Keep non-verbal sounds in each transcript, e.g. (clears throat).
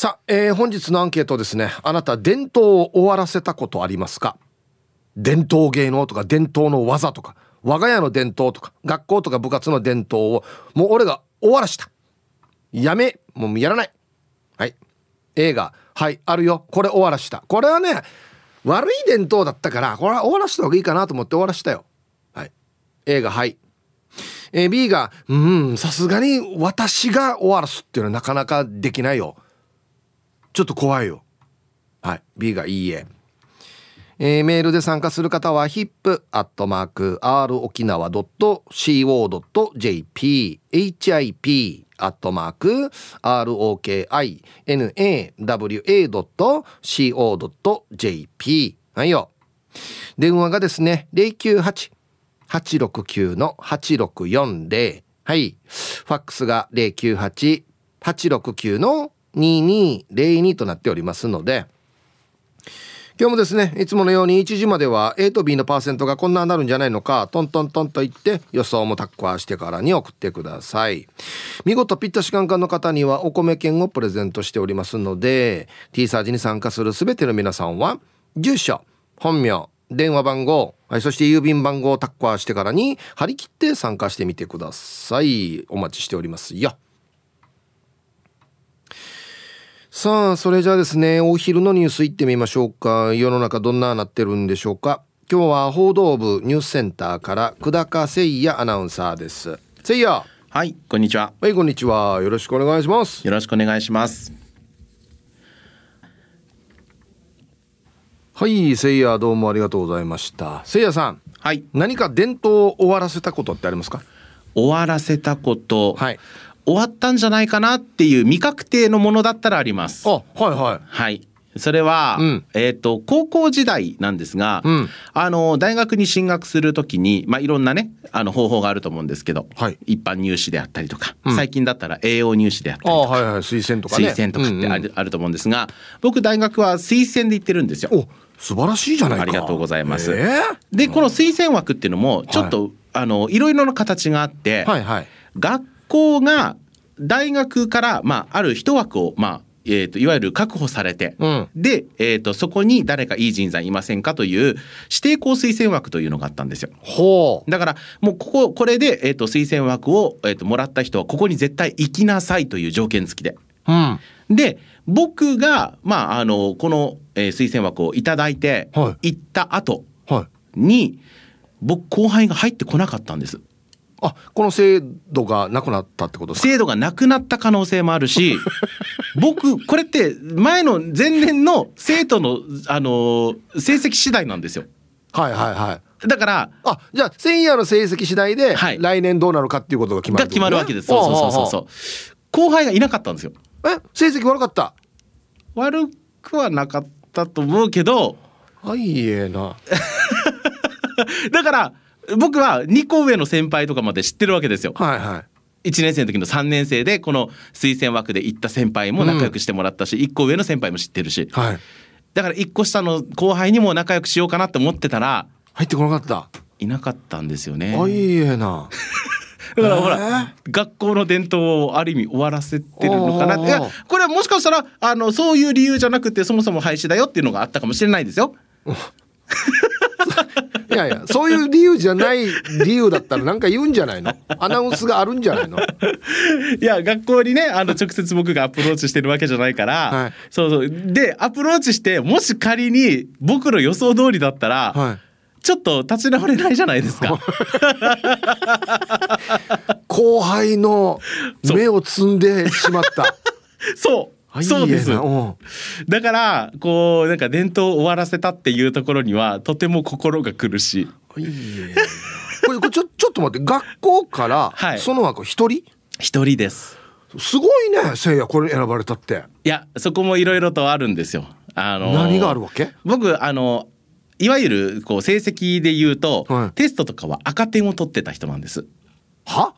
さあ、えー、本日のアンケートですね。あなた、伝統を終わらせたことありますか？伝統芸能とか伝統の技とか、我が家の伝統とか、学校とか部活の伝統を、もう俺が終わらした。やめ、もうやらない。はい。映画、はい、あるよ。これ終わらした。これはね、悪い伝統だったから、これは終わらした方がいいかなと思って終わらしたよ。はい。映画、はい。B が、うん、さすがに私が終わらすっていうのはなかなかできないよ。ちょっと怖いよ。はい。B がいいえ。えー、メールで参加する方は hip.r 沖縄 .co.jp hip アットマーク ROKINAWA.co.jp はいよ。電話がですね、098-869の8640はい。ファックスが098-869の2202となっておりますので、今日もですね、いつものように1時までは A と B のパーセントがこんなになるんじゃないのか、トントントンと言って予想もタッカーしてからに送ってください。見事ピッタシカンカンの方にはお米券をプレゼントしておりますので、T サージに参加するすべての皆さんは、住所、本名、電話番号、はい、そして郵便番号をタッカーしてからに張り切って参加してみてください。お待ちしておりますよ。さあ、それじゃあですね、お昼のニュース行ってみましょうか。世の中どんななってるんでしょうか。今日は報道部ニュースセンターから久高誠也アナウンサーです。誠也。はい、こんにちは。はい、こんにちは。よろしくお願いします。よろしくお願いします。はい、誠也どうもありがとうございました。誠也さん。はい。何か伝統を終わらせたことってありますか？終わらせたこと。はい。終わったんじゃないかなっていう未確定のものだったらあります。あ、はいはい。はい。それは、うん、えっ、ー、と、高校時代なんですが、うん、あの、大学に進学するときに、まあ、いろんなね、あの、方法があると思うんですけど、はい、一般入試であったりとか、うん、最近だったら栄養入試であったりとか、はいはい、推薦とか、ね、推薦とかってあるうんうん、あると思うんですが、僕、大学は推薦で行ってるんですよ。お素晴らしいじゃないか。ありがとうございます。えー、で、この推薦枠っていうのも、ちょっと、はい、あの、いろいろな形があって、はいはい、学校が大学から、まあ、ある一枠を、まあ、えーと、いわゆる確保されて、うん、で、えーと、そこに誰かいい人材いませんかという指定校推薦枠というのがあったんですよ。ほうだからもうこここれで、えーと、推薦枠を、えー、ともらった人はここに絶対行きなさいという条件付きで。うん、で僕が、まあ、あのこの、えー、推薦枠を頂いて、はい、行った後に、はい、僕後輩が入ってこなかったんです。あこの制度がなくなったってこと制度がなくなった可能性もあるし (laughs) 僕これって前の前年の生徒の、あの成績次第なんですよ。はいはいはい。だからあじゃあ千夜の成績次第で、はい、来年どうなるかっていうことが決まる、ね、が決まるわけです。そうそうそうそう後輩がいなかったんですよ。え？成績悪かった？悪くはなかったと思うけどはいえな (laughs) だから僕は2個上の先輩とかまで知ってるわけですよ。はいはい。1年生の時の3年生でこの推薦枠で行った先輩も仲良くしてもらったし、うん、1個上の先輩も知ってるし、はい、だから1個下の後輩にも仲良くしようかなって思ってたら入ってこなかった？いなかったんですよね。あいいえな。(laughs) だからほら、学校の伝統をある意味終わらせてるのかなっていやこれはもしかしたらあのそういう理由じゃなくてそもそも廃止だよっていうのがあったかもしれないですよ。いやいやそういう理由じゃない理由だったら何か言うんじゃないの？アナウンスがあるんじゃないの？いや学校にねあの直接僕がアプローチしてるわけじゃないから、はい、そうそう。でアプローチしてもし仮に僕の予想通りだったら、はい、ちょっと立ち直れないじゃないですか。(laughs) 後輩の目を摘んでしまった。(laughs) そうそうです。だからこうなんか伝統を終わらせたっていうところにはとても心が苦しい。いいこれちょ (laughs) ちょっと待って学校からその枠一人？一人です。すごいねせいやこれ選ばれたって。いやそこもいろいろとあるんですよ。あの何があるわけ？僕あのいわゆるこう成績で言うと、はい、テストとかは赤点を取ってた人なんです。は？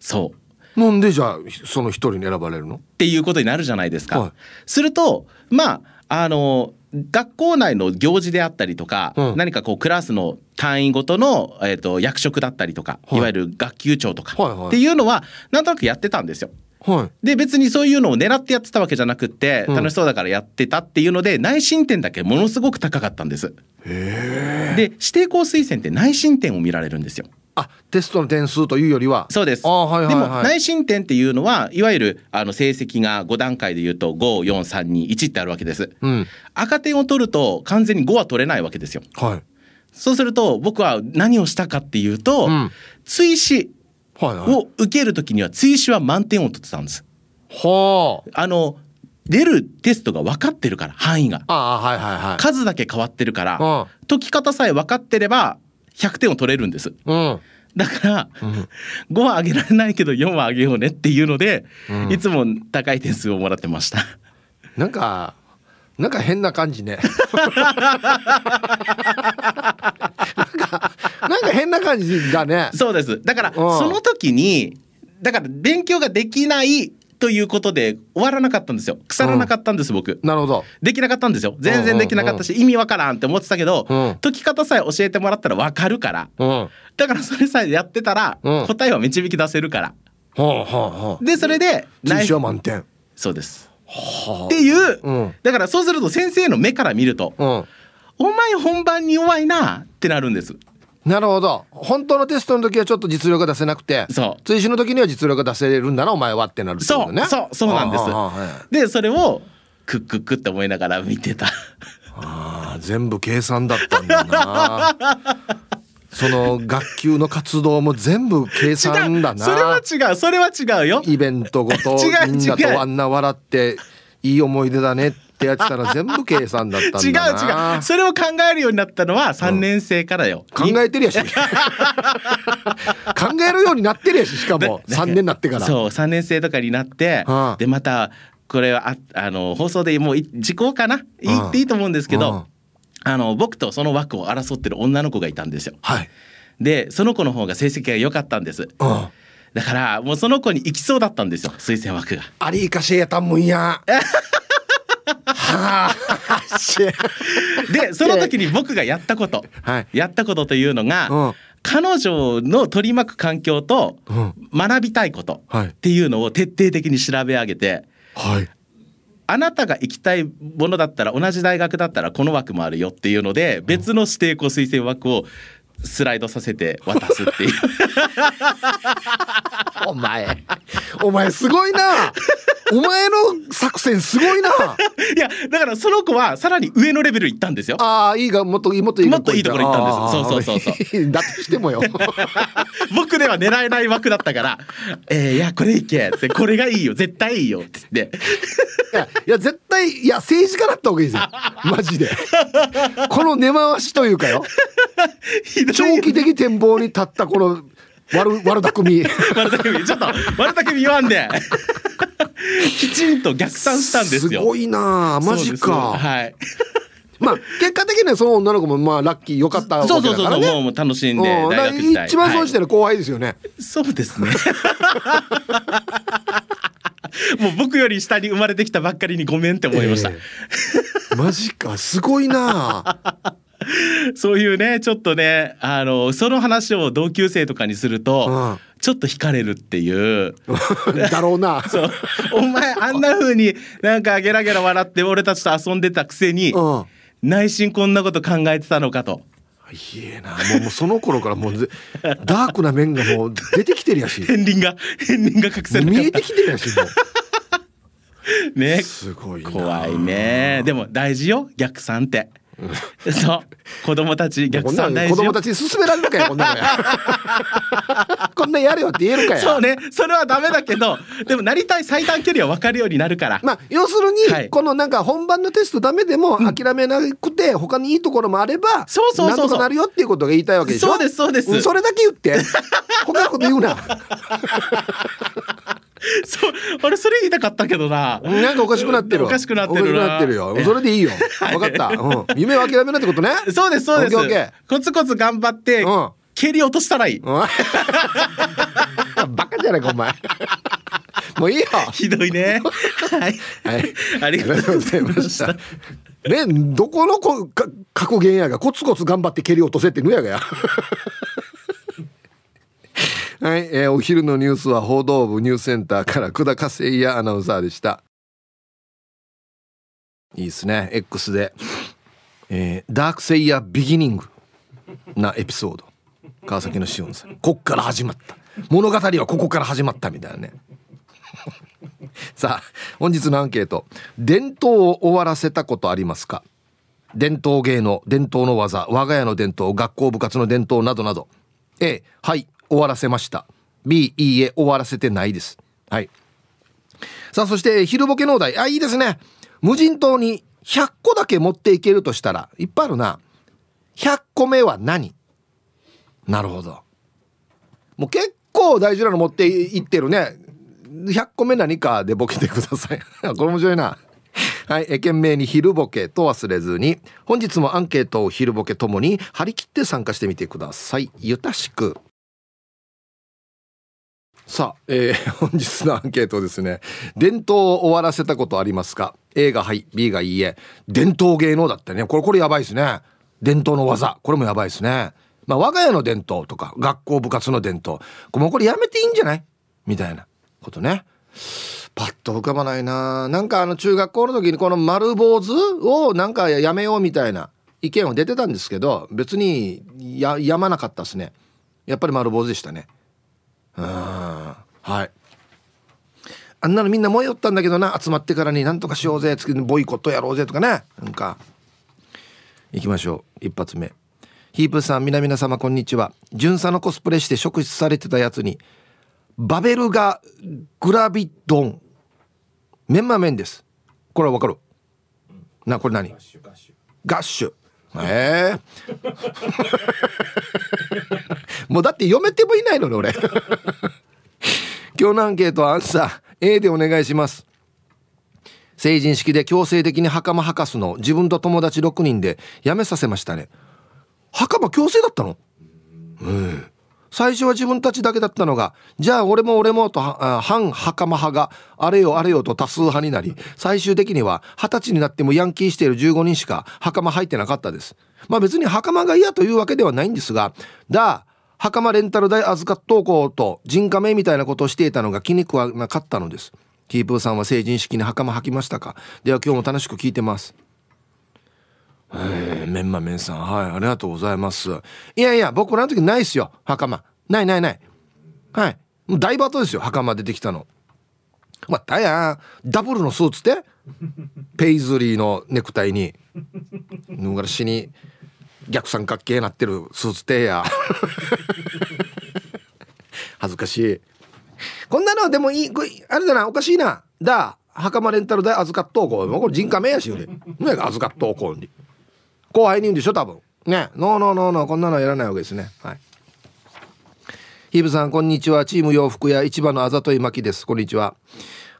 そうなんでじゃあその一人に選ばれるの？っていうことになるじゃないですか。はい、するとまああの学校内の行事であったりとか、うん、何かこうクラスの単位ごとの、えーと、役職だったりとか、はい、いわゆる学級長とか、はいはい、っていうのはなんとなくやってたんですよ。はい、で別にそういうのを狙ってやってたわけじゃなくって楽しそうだからやってたっていうので、内申点だけものすごく高かったんです。で指定校推薦って内申点を見られるんですよ。あテストの点数というよりは。そうです、はいはいはい、でも内申点っていうのはいわゆるあの成績が5段階でいうと54321ってあるわけです、うん、赤点を取ると完全に5は取れないわけですよ、はい、そうすると僕は何をしたかっていうと、うん、追試を受ける時には追試は満点を取ってたんです。はあ。あの出るテストが分かってるから範囲が。あ、はいはいはい、数だけ変わってるから解き方さえ分かってれば100点を取れるんです。うん、だから、うん、5は上げられないけど4は上げようねっていうので、うん、いつも高い点数をもらってました。なんかなんか変な感じね。(laughs) なんかなんか変な感じだね。そうです。だから、その時にだから勉強ができないということで終わらなかったんですよ。腐らなかったんです、僕。なるほど。できなかったんですよ。全然できなかったし、意味わからんって思ってたけど、解き方さえ教えてもらったらわかるから、だからそれさえやってたら、答えは導き出せるから、でそれで内緒。満点。そうです。っていう、だからそうすると先生の目から見ると、お前本番に弱いなってなるんですなるほど。本当のテストの時はちょっと実力が出せなくてそう。追試の時には実力が出せるんだなお前はってなるってことね。そうそうそうなんです。でそれをクックックって思いながら見てた。あ全部計算だったんだな。(laughs) その学級の活動も全部計算だな。それは違うそれは違うよ。イベントごと (laughs) みんなとあんな笑っていい思い出だねってってやってたら全部計算だったんだな。違う違う。それを考えるようになったのは3年生からよ、うん、考えてるやし。考えるようになってるやししかも。3年になってから。そう3年生とかになって、はあ、でまたこれはああの放送でもう時効かな？言っていいと思うんですけど、はあ、あの僕とその枠を争ってる女の子がいたんですよ。はい、でその子の方が成績が良かったんです。はあだからもうその子に行きそうだったんですよ推薦枠が。ありかしえたもんや。(laughs) はあ、でその時に僕がやったこと、はい、やったことというのが、うん、彼女の取り巻く環境と学びたいことっていうのを徹底的に調べ上げて、はい、あなたが行きたいものだったら同じ大学だったらこの枠もあるよっていうので別の指定校推薦枠をスライドさせて渡すっていう。(laughs) お前。お前すごいな。お前の作戦すごいな。(laughs) いやだからその子はさらに上のレベル行ったんですよ。ああいいがもっともっといいもっといいところ行ったんです。そうそうそうそう。(laughs) だとしてもよ。僕では狙えない枠だったから「えー、いやこれいけ」って「これがいいよ絶対いいよ」って言って。いやいや絶対いや政治家だった方がいいですよマジで。この根回しというかよ長期的展望に立ったこの悪悪巧み。悪巧み。ちょっと悪巧み言わんで。きちんと逆算したんですよ。すごいなマジか。はい。まあ結果的にはその女の子もまあラッキー良かったわけだから、ね、そうそうそうもう楽しんで大学時代。一番損してる後輩ですよね、はい、そうですね。(laughs) もう僕より下に生まれてきたばっかりにごめんって思いました、えー、マジか。すごいな (laughs) そういうねちょっとねあのその話を同級生とかにすると、うん、ちょっと惹かれるっていう。(laughs) だろうな。(laughs) そう。お前あんな風になんかゲラゲラ笑って俺たちと遊んでたくせに、うん、内心こんなこと考えてたのかと。いえな。もうもうその頃からもうダークな面がもう出てきてるやし。片鱗が片鱗が隠せ見えてきてるやしもう。ね。すごい怖いね。でも大事よ逆算って (laughs) そう。子供たち逆算大事子供たちに勧められるかよこんな (laughs) こんなやれよって言えるかよそうね。それはダメだけどでもなりたい最短距離は分かるようになるから。まあ要するに、はい、このなんか本番のテストダメでも諦めなくて、うん、他にいいところもあればそうそうそうなんとかなるよっていうことが言いたいわけでしょ？そうですそうです、うん、それだけ言って。他のこと言うな (laughs) (laughs) そう俺それ言いたかったけどな。なんかおかしくなってるおかしくなってるな。ってるよ。それでいいよ。分かった、うん、夢を諦めないってことね。そうですそうです。コツコツ頑張って、うん、蹴り落としたらいい、バカじゃないかお前。もういいよ。ひどいね。はい、はい、ありがとうございました。ねどこのこか格言やがコツコツ頑張って蹴り落とせってぬやがやはい、えー、お昼のニュースは報道部ニュースセンターから久田和也アナウンサーでした。いいですね X で、えー、ダークセイヤビギニングなエピソード。川崎のしおんさん。こっから始まった。物語はここから始まったみたいなね。(laughs) さあ本日のアンケート。伝統を終わらせたことありますか？伝統芸能伝統の技我が家の伝統学校部活の伝統などなど。A はい。終わらせました。B いいえ終わらせてないです。はい。さあそして昼ボケ農大あいいですね。無人島に100個だけ持っていけるとしたらいっぱいあるな。100個目は何？なるほど。もう結構大事なの持っていってるね。100個目何かでボケてください。(laughs) これ面白いな。はい、え懸命に昼ボケと忘れずに本日もアンケートを昼ボケともに張り切って参加してみてください。ゆたしく。さあ、えー、(laughs) 本日のアンケートですね伝統を終わらせたことありますか？A がはい B がいいえ。伝統芸能だってね。これこれやばいですね。伝統の技。これもやばいですね。まあ我が家の伝統とか学校部活の伝統。もうこれやめていいんじゃない？みたいなことね。パッと浮かばないな。なんかあの中学校の時にこの丸坊主をなんかやめようみたいな意見を出てたんですけど別にややまなかったですね。やっぱり丸坊主でしたね。うん。はい。あんなのみんな燃えよったんだけどな。集まってからになんとかしようぜ。ボイコットやろうぜとかね。なんか。行きましょう。一発目。ヒープさん皆々様こんにちは。巡査のコスプレして職質されてたやつにバベルガグラビドン。メンマ麺です。これはわかる？なこれ何？ガッシュええ。ーもうだって読めてもいないのね俺。今日のアンケートはアンサー。A でお願いします。成人式で強制的に袴履かすの自分と友達6人でやめさせましたね。袴強制だったの？うん最初は自分たちだけだったのがじゃあ俺も俺もと反袴派があれよあれよと多数派になり最終的には二十歳になってもヤンキーしている15人しか袴入ってなかったです。まあ別に袴が嫌というわけではないんですがだ袴レンタル代預かっとこうと人家名みたいなことをしていたのが気に食わなかったのです。キープーさんは成人式に袴履きましたか？では今日も楽しく聞いてます。メンマメンさんはいありがとうございます。いやいや僕らの時ないっすよ袴。ないないない。はい。もう大バトですよ袴出てきたの。またやダブルのスーツでペイズリーのネクタイにぬがらしに逆三角形なってるスーツてや。(laughs) 恥ずかしい。こんなのでもいいあれだなおかしいな。だ袴レンタル代預かっとうこう。これ人家名やしよりね預かっとうこうに。後輩に言うんでしょ多分。ね。ノーノーノーノー。こんなのやらないわけですね。はい。ヒブさんこんにちは。チーム洋服屋市場のあざといまきです。こんにちは。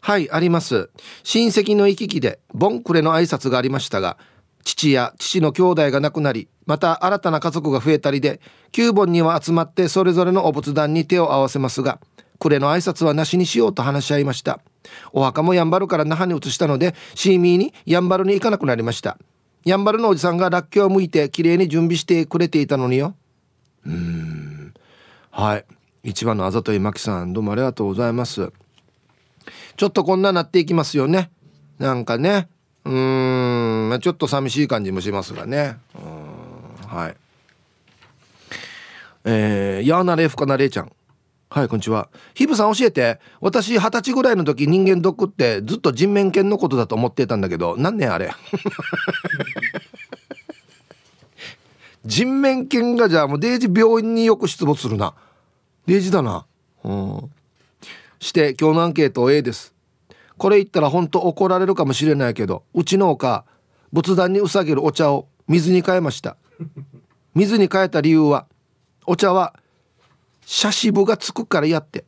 はいあります。親戚の行き来でボンクレの挨拶がありましたが父や父の兄弟が亡くなりまた新たな家族が増えたりで9本には集まってそれぞれのお仏壇に手を合わせますが暮れの挨拶はなしにしようと話し合いました。お墓もやんばるから那覇に移したのでシーミーにやんばるに行かなくなりました。やんばるのおじさんがらっきょうを剥いてきれいに準備してくれていたのによ。うん。はい。一番のあざといまきさんどうもありがとうございます。ちょっとこんななっていきますよね。なんかね。うーんちょっと寂しい感じもしますがね。うん。はい。えー、やーなれふかなれいちゃん。はいこんにちは。ヒブさん教えて。私二十歳ぐらいの時人間ドックってずっと人面犬のことだと思ってたんだけど何年あれ？(laughs) 人面犬がじゃあもうデイジ病院によく出没するな。デイジだな。うん。して今日のアンケート A です。これ言ったら本当怒られるかもしれないけどうちのおか仏壇にうさげるお茶を水に変えました。水に変えた理由はお茶は写真部がつくからやって。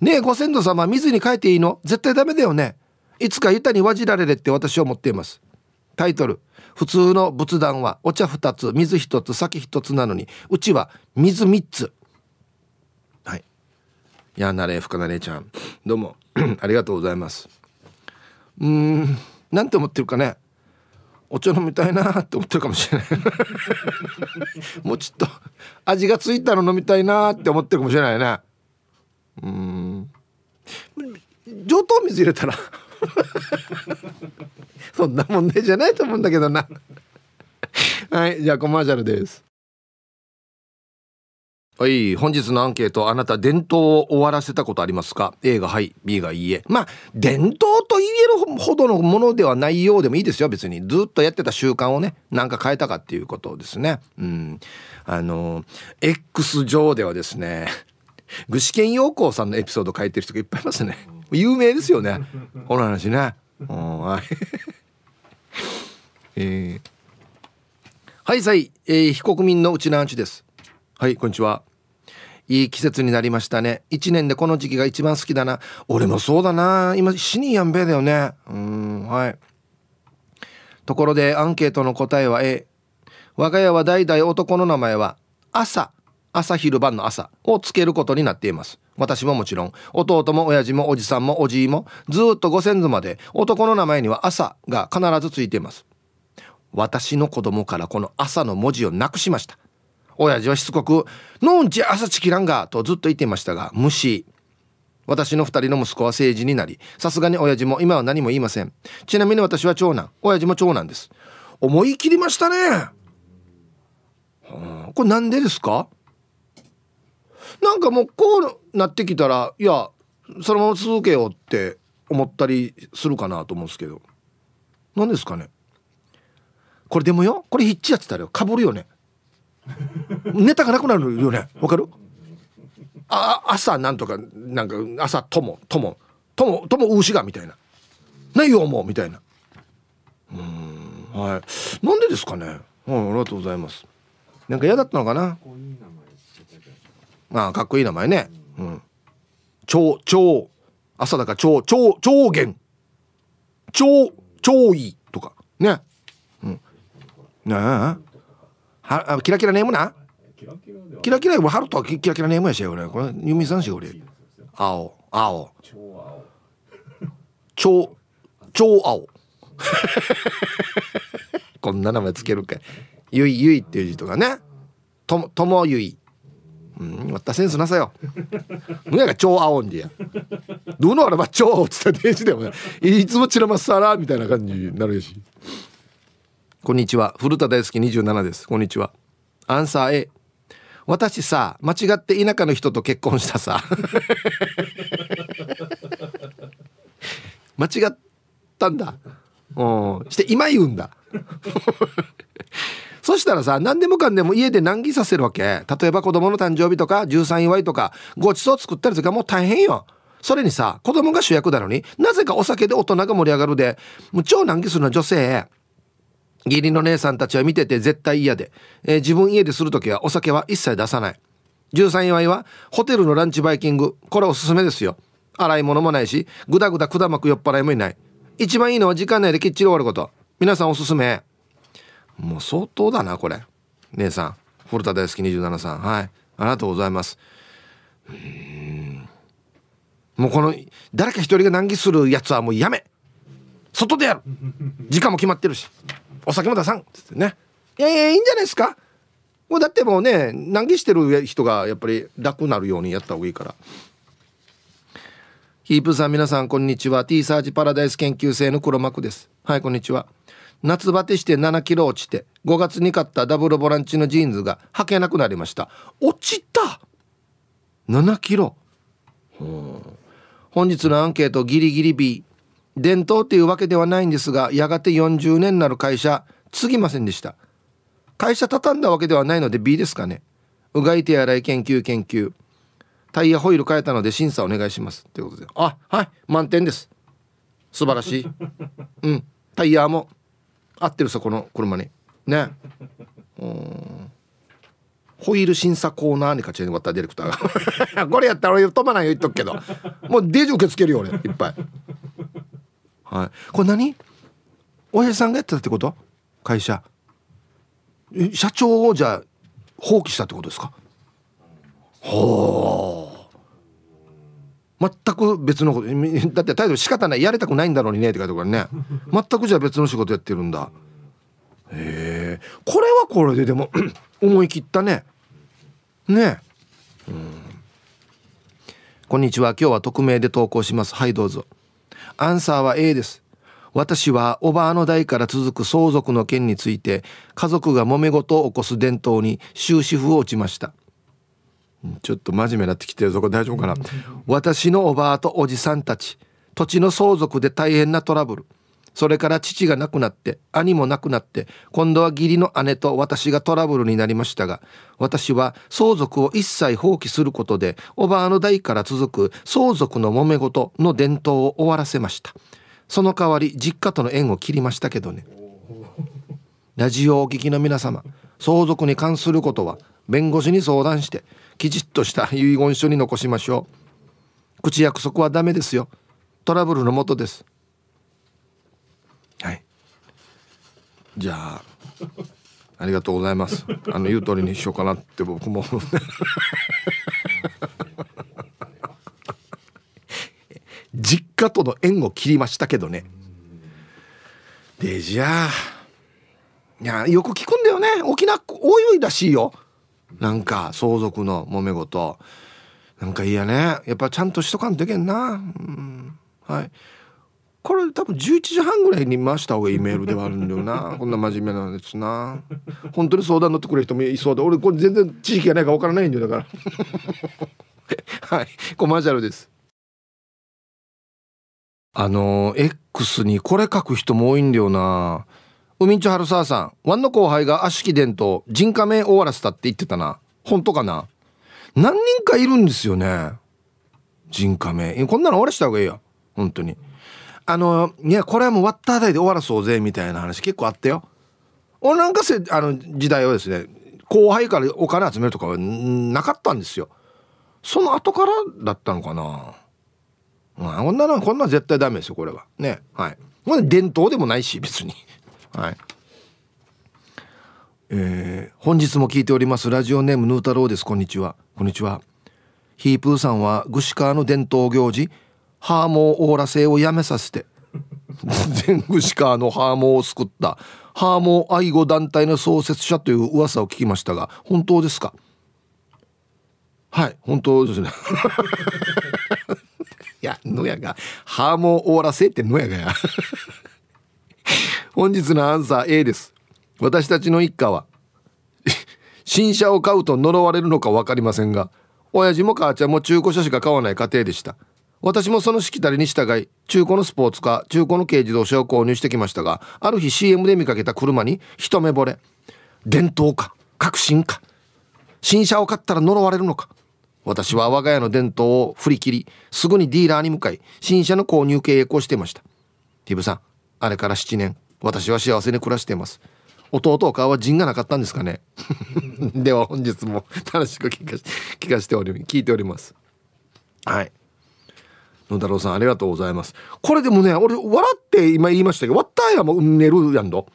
ねえご先祖様水に変えていいの？絶対ダメだよね。いつか板にわじられるって私は思っています。タイトル。普通の仏壇はお茶2つ水1つ酒1つなのにうちは水3つ。はい。やなれ深なれちゃん。どうも。(clears throat) ありがとうございます。うん。なんて思ってるかね。お茶飲みたいなって思ってるかもしれない。(laughs) もうちょっと味がついたの飲みたいなって思ってるかもしれないね。うん。上等水入れたら。(laughs) そんな問題じゃないと思うんだけどな。はいじゃあコマーシャルです。はい本日のアンケートあなた伝統を終わらせたことありますか？A がはい B がいいえ。まあ伝統と言えるほどのものではないようでもいいですよ。別にずっとやってた習慣をねなんか変えたかっていうことですね。うん。あの X 上ではですね具志堅用高さんのエピソード書いてる人がいっぱいいますね。有名ですよね。この話ね。はい。(laughs) えー、はいさい、えー、非国民のうちのアンチです。はいこんにちは。いい季節になりましたね。一年でこの時期が一番好きだな。俺もそうだな。今死にやんべえだよね。うんはい。ところでアンケートの答えは A 我が家は代々男の名前は朝朝昼晩の朝をつけることになっています。私ももちろん。弟も親父もおじさんもおじいもずっとご先祖まで男の名前には朝が必ずついています。私の子供からこの朝の文字をなくしました。親父はしつこく「のんち朝チキランが」とずっと言っていましたが無視。私の二人の息子は政治になりさすがに親父も今は何も言いません。ちなみに私は長男。親父も長男です。思い切りましたね、はあ、これなんでですか？なんかもうこうなってきたらいやそのまま続けようって思ったりするかなと思うんですけど。何ですかね。これでもよ。これヒッチやってたらよ。かぶるよね。(laughs) ネタがなくなるよね。わかる？あ朝なんとかなんか朝ともともともとも牛がみたいな。ないよもうみたいな。うんはい。なんでですかね。はいありがとうございます。なんか嫌だったのかな？ああかっこいい名前ね。うん。超超朝だから超超超元。超超いいとか。ね。うん。ねえ。はあキラキラネームな。キラキラは。ハルトはキラキラネームやし俺。これユミさんし俺。青。青。超超青。(laughs) こんな名前つけるか。ゆいゆいっていう字とかね。とともゆい。うんまたセンスなさよ。むやが超青んでやどのあれば超青っつった電子でもいつもチラマッサラみたいな感じになるしこんにちは。古田大好き27です。こんにちは。アンサー A 私さ間違って田舎の人と結婚したさ。(laughs) 間違ったんだ。うん。して今言うんだ。(laughs) そしたらさ何でもかんでも家で難儀させるわけ。例えば子供の誕生日とか13祝いとかごちそう作ったりとかもう大変よ。それにさ子供が主役なのになぜかお酒で大人が盛り上がるでもう超難儀するのは女性。義理の姉さんたちは見てて絶対嫌で、えー、自分家でする時はお酒は一切出さない。13祝いはホテルのランチバイキング。これおすすめですよ。洗い物もないしぐだぐだくだまく酔っ払いもいない。一番いいのは時間内できっちり終わること。皆さんおすすめ。もう相当だなこれ。姉さん。古田大好き27さんはい。ありがとうございます。うん。もうこの誰か一人が難儀するやつはもうやめ。外でやる。時間も決まってるし。お酒も出さんっつってねいやいやいいんじゃないですか？もうだってもうね難儀してる人がやっぱり楽になるようにやった方がいいから。ヒープさん皆さんこんにちは。T サージパラダイス研究生の黒幕です。はいこんにちは。夏バテして7キロ落ちて5月に買ったダブルボランチのジーンズが履けなくなりました。落ちた！7キロ。本日のアンケートギリギリ B 伝統っていうわけではないんですがやがて40年なる会社継ぎませんでした。会社畳んだわけではないので B ですかね。うがい手洗い研究研究。タイヤホイール変えたので審査お願いします。ということで。あはい満点です。素晴らしい。(laughs) うん。タイヤも。合ってるさこの車にね。うんホイール審査コーナーに勝ちに終わったディレクターが。(laughs) これやったら俺飛ばないよ言っとくけど。もうデージ受け付けるよ俺。いっぱいはい。これ何？親父さんがやってたってこと？会社。社長をじゃあ放棄したってことですか？ほう全く別のこと。(laughs) だって態度仕方ない。やりたくないんだろうにね。って書いてあるからね。全くじゃあ別の仕事やってるんだ。へえ。これはこれででも (clears throat) 思い切ったね。ね。うん。こんにちは。今日は匿名で投稿します。はいどうぞ。アンサーは A です。私はおばあの代から続く相続の件について家族が揉め事を起こす伝統に終止符を打ちました。ちょっと真面目になってきてるぞ。これ大丈夫かな？私のおばあとおじさんたち土地の相続で大変なトラブルそれから父が亡くなって兄も亡くなって今度は義理の姉と私がトラブルになりましたが私は相続を一切放棄することでおばあの代から続く相続の揉め事の伝統を終わらせました。その代わり実家との縁を切りましたけどね。ラジオをお聞きの皆様相続に関することは弁護士に相談してきちっとした (laughs) 遺言書に残しましょう。口約束はダメですよ。トラブルのもとですはいじゃあありがとうございます。あの言う通りにしようかなって僕も。実家との縁を切りましたけどね。でじゃあいやよく聞くんだよね。沖縄多いらしいよ。なんか相続の揉め事。なんかいいやね。やっぱちゃんとしとかんといけんな、うん、はい。これ多分11時半ぐらいに回した方がいいメールではあるんだよな。(laughs) こんな真面目なやつな。本当に相談乗ってくれる人もいそうで俺これ全然知識がないか分からないんだよだから。(laughs) はい。コマーシャルです。あの X にこれ書く人も多いんだよな。海んち春沢さん。ワンの後輩が悪しき伝統人家名終わらせたって言ってたな。本当かな？何人かいるんですよね。人家名。こんなの終わらした方がいいよ。本当にあのいやこれはもうワッター代で終わらそうぜみたいな話結構あったよ。俺なんかせあの時代はですね後輩からお金集めるとかはなかったんですよ。その後からだったのかな。まあ、こんなのこんな絶対ダメですよこれは。ねはい。これ伝統でもないし別に。(laughs) はい。えー、本日も聞いておりますラジオネームヌー太郎です。こんにちは。こんにちは。ヒープーさんは具志川の伝統行事ハーモーオーラ製をやめさせて。(laughs) 全具志川のハーモーを救った。ハーモー愛護団体の創設者という噂を聞きましたが本当ですか？はい本当ですね。(laughs) いや野やがハーモーオーラ製って野やがや。(laughs) 本日のアンサー A です。私たちの一家は新車を買うと呪われるのか分かりませんが親父も母ちゃんも中古車しか買わない家庭でした。私もそのしきたりに従い中古のスポーツカー中古の軽自動車を購入してきましたがある日 CM で見かけた車に一目惚れ伝統か革新か新車を買ったら呪われるのか私は我が家の伝統を振り切りすぐにディーラーに向かい新車の購入契約をしていました。ティブさんあれから7年私は幸せに暮らしています。弟お顔は陣がなかったんですかね？(laughs) では本日も楽しく聞か聞かせており聞いております。はい。野太郎さんありがとうございます。これでもね俺笑って今言いましたけどわったやもうんねるやんど。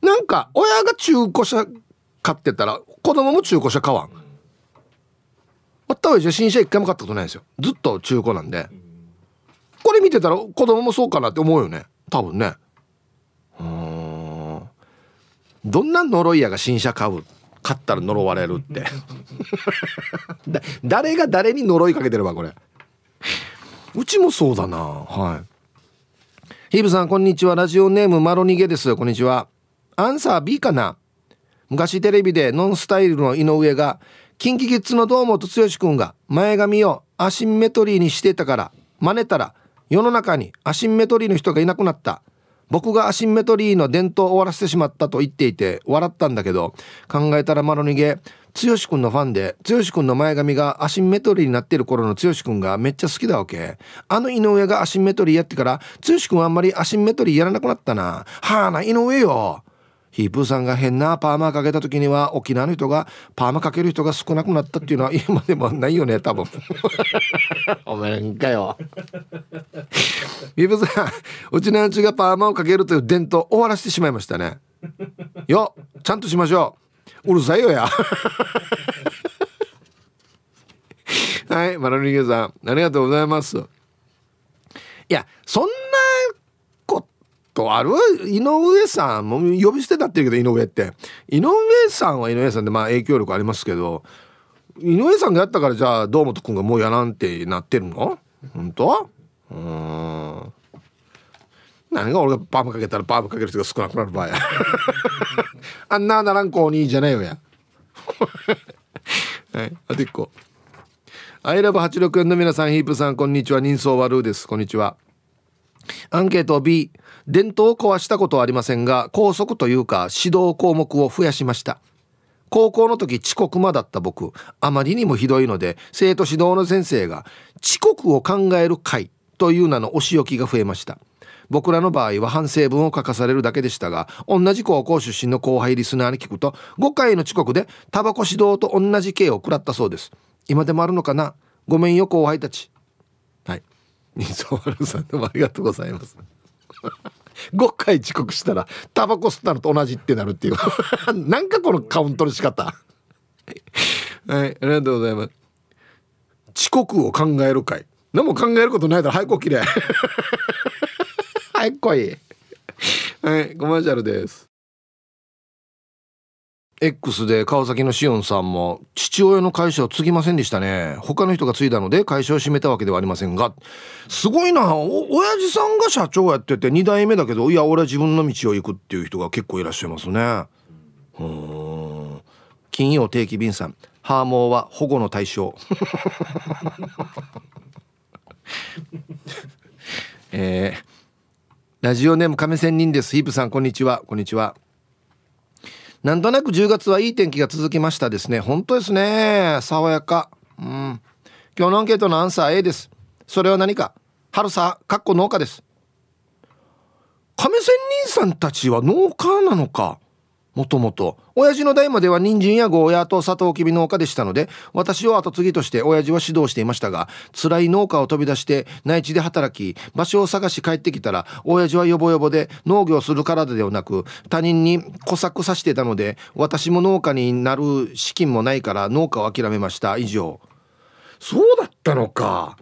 なんか親が中古車買ってたら子供も中古車買わん。わったわじゃ新車一回も買ったことないんですよ。ずっと中古なんで。これ見てたら子供もそうかなって思うよね。多分ね。うん。どんな呪いやが新車買う？買ったら呪われるって。(laughs) 誰が誰に呪いかけてればこれ。うちもそうだな。はい。ヒブさんこんにちは。ラジオネームマロニゲです。こんにちは。アンサー B かな？昔テレビでノンスタイルの井上が KinKiKids の堂本剛君が前髪をアシンメトリーにしてたから真似たら世の中にアシンメトリーの人がいなくなった。僕がアシンメトリーの伝統を終わらせてしまったと言っていて笑ったんだけど考えたらマロニゲ剛くんのファンで剛くんの前髪がアシンメトリーになってる頃の剛くんがめっちゃ好きだわけ。あの井上がアシンメトリーやってから剛くんはあんまりアシンメトリーやらなくなったな。はあな井上よ。ヒープーさんが変なパーマかけた時には沖縄の人がパーマかける人が少なくなったっていうのは今でもないよね多分。(laughs) おめんかよ。ヒープーさんうちのうちがパーマをかけるという伝統終わらせてしまいましたね。よちゃんとしましょうるさいよや。はいマラニさんありがとうございます。いやそんなことある？井上さんも呼び捨てになってるけど井上って。井上さんは井上さんでまあ影響力ありますけど井上さんがやったからじゃあ堂本君がもうやらんってなってるの？本当？うん。何が俺がパームかけたらパームかける人が少なくなる場合や。(laughs) あんなならん子にじゃないよや。(laughs) はいあと1個。アイラブ864の皆さんヒープさんこんにちは。人相悪です。こんにちは。アンケート B 伝統を壊したことはありませんが校則というか指導項目を増やしました。高校の時遅刻魔だった僕。あまりにもひどいので生徒指導の先生が遅刻を考える会という名のお仕置きが増えました。僕らの場合は反省文を書かされるだけでしたが同じ高校出身の後輩リスナーに聞くと5回の遅刻でタバコ指導と同じ刑を食らったそうです。今でもあるのかな？ごめんよ後輩たち。はい。ニソワルさんどうもありがとうございます。(laughs) 5回遅刻したらタバコ吸ったのと同じってなるっていう。(laughs) なんかこのカウントの仕方。はいありがとうございます。遅刻を考える会。何も考えることないだろ。早く起きれ。早く来い。はいコマーシャルです。X で川崎のしおんさんも父親の会社を継ぎませんでしたね。他の人が継いだので会社を閉めたわけではありませんが。すごいなお親父さんが社長やってて2代目だけどいや俺は自分の道を行くっていう人が結構いらっしゃいますね。うん。金曜定期便さん。ハーモーは保護の対象。(laughs) えー、ラジオネーム亀仙人ですヒープさんこんにちはこんにちはなんとなく10月はいい天気が続きましたですね。本当ですね。爽やか。うん。今日のアンケートのアンサー A です。それは何か？春さ、かっこ農家です。亀仙人さんたちは農家なのか？もともと親父の代までは人参やゴーヤーとサトウキビ農家でしたので私を後継ぎとして親父は指導していましたが辛い農家を飛び出して内地で働き場所を探し帰ってきたら親父はヨボヨボで農業する体ではなく他人に小作さしてたので私も農家になる資金もないから農家を諦めました。以上。そうだったのか。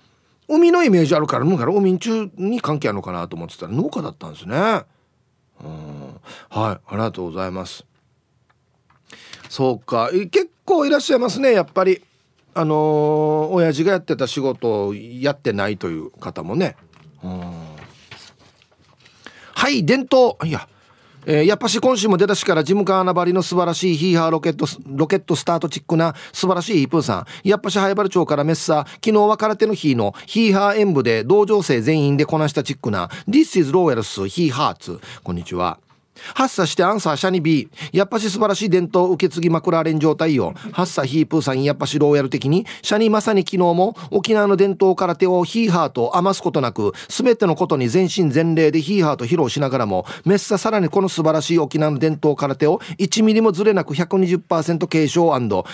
海のイメージあるからから海中に関係あるのかなと思ってたら農家だったんですね。うんはいありがとうございます。そうか。結構いらっしゃいますねやっぱり。あのー、親父がやってた仕事をやってないという方もね。うん。はい伝統。いやえー、やっぱし今週も出だしからジムカーナバリの素晴らしいヒーハーロケットロケットスタートチックな素晴らしいイプーさん。やっぱし早原町からメッサ昨日は空手の日のヒーハー演舞で同情生全員でこなしたチックな。This is Royals ヒーハーツこんにちは。発作してアンサーシャニ B やっぱし素晴らしい伝統受け継ぎマクラーレン状態よ。発作ヒープーさんやっぱしローヤル的に。シャニまさに昨日も沖縄の伝統空手をヒーハーと余すことなく全てのことに全身全霊でヒーハーと披露しながらもメッサさらにこの素晴らしい沖縄の伝統空手を1ミリもずれなく120%継承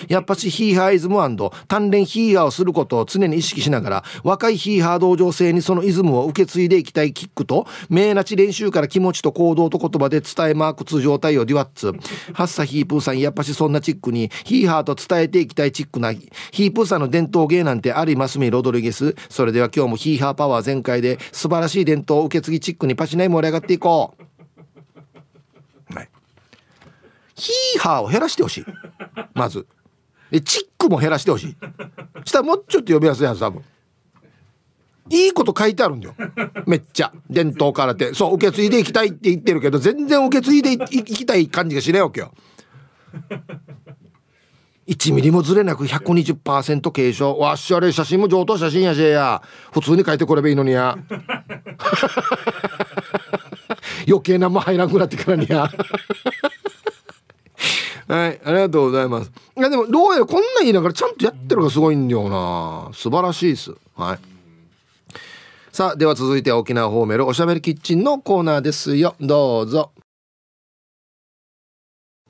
やっぱしヒーハーイズム鍛錬ヒーハーをすることを常に意識しながら若いヒーハー道場生にそのイズムを受け継いでいきたいキックと名なち練習から気持ちと行動と言葉で伝えマーク通常対応デュワッツハッサヒープーさんやっぱしそんなチックにヒーハーと伝えていきたいチックなヒープーさんの伝統芸なんてありますみロドリゲス。それでは今日もヒーハーパワー全開で素晴らしい伝統を受け継ぎチックにパチナイ盛り上がっていこう。はい。ヒーハーを減らしてほしい。まず。でチックも減らしてほしい。したらもうちょっと呼びやすいはず多分。いいこと書いてあるんだよ。(laughs) めっちゃ。伝統空手。そう受け継いでいきたいって言ってるけど全然受け継いでいきたい感じがしないわけよ。(laughs) 1ミリもずれなく120%継承。わっしゃれ。写真も上等写真やしや。普通に書いてこればいいのにや。(laughs) 余計なも入らんくなってからにや。はいありがとうございます。いやでもどうやらこんなん言いながらちゃんとやってるがすごいんだよな。素晴らしいです。はいさあでは続いて沖縄ホーメルおしゃべりキッチンのコーナーですよ。どうぞ。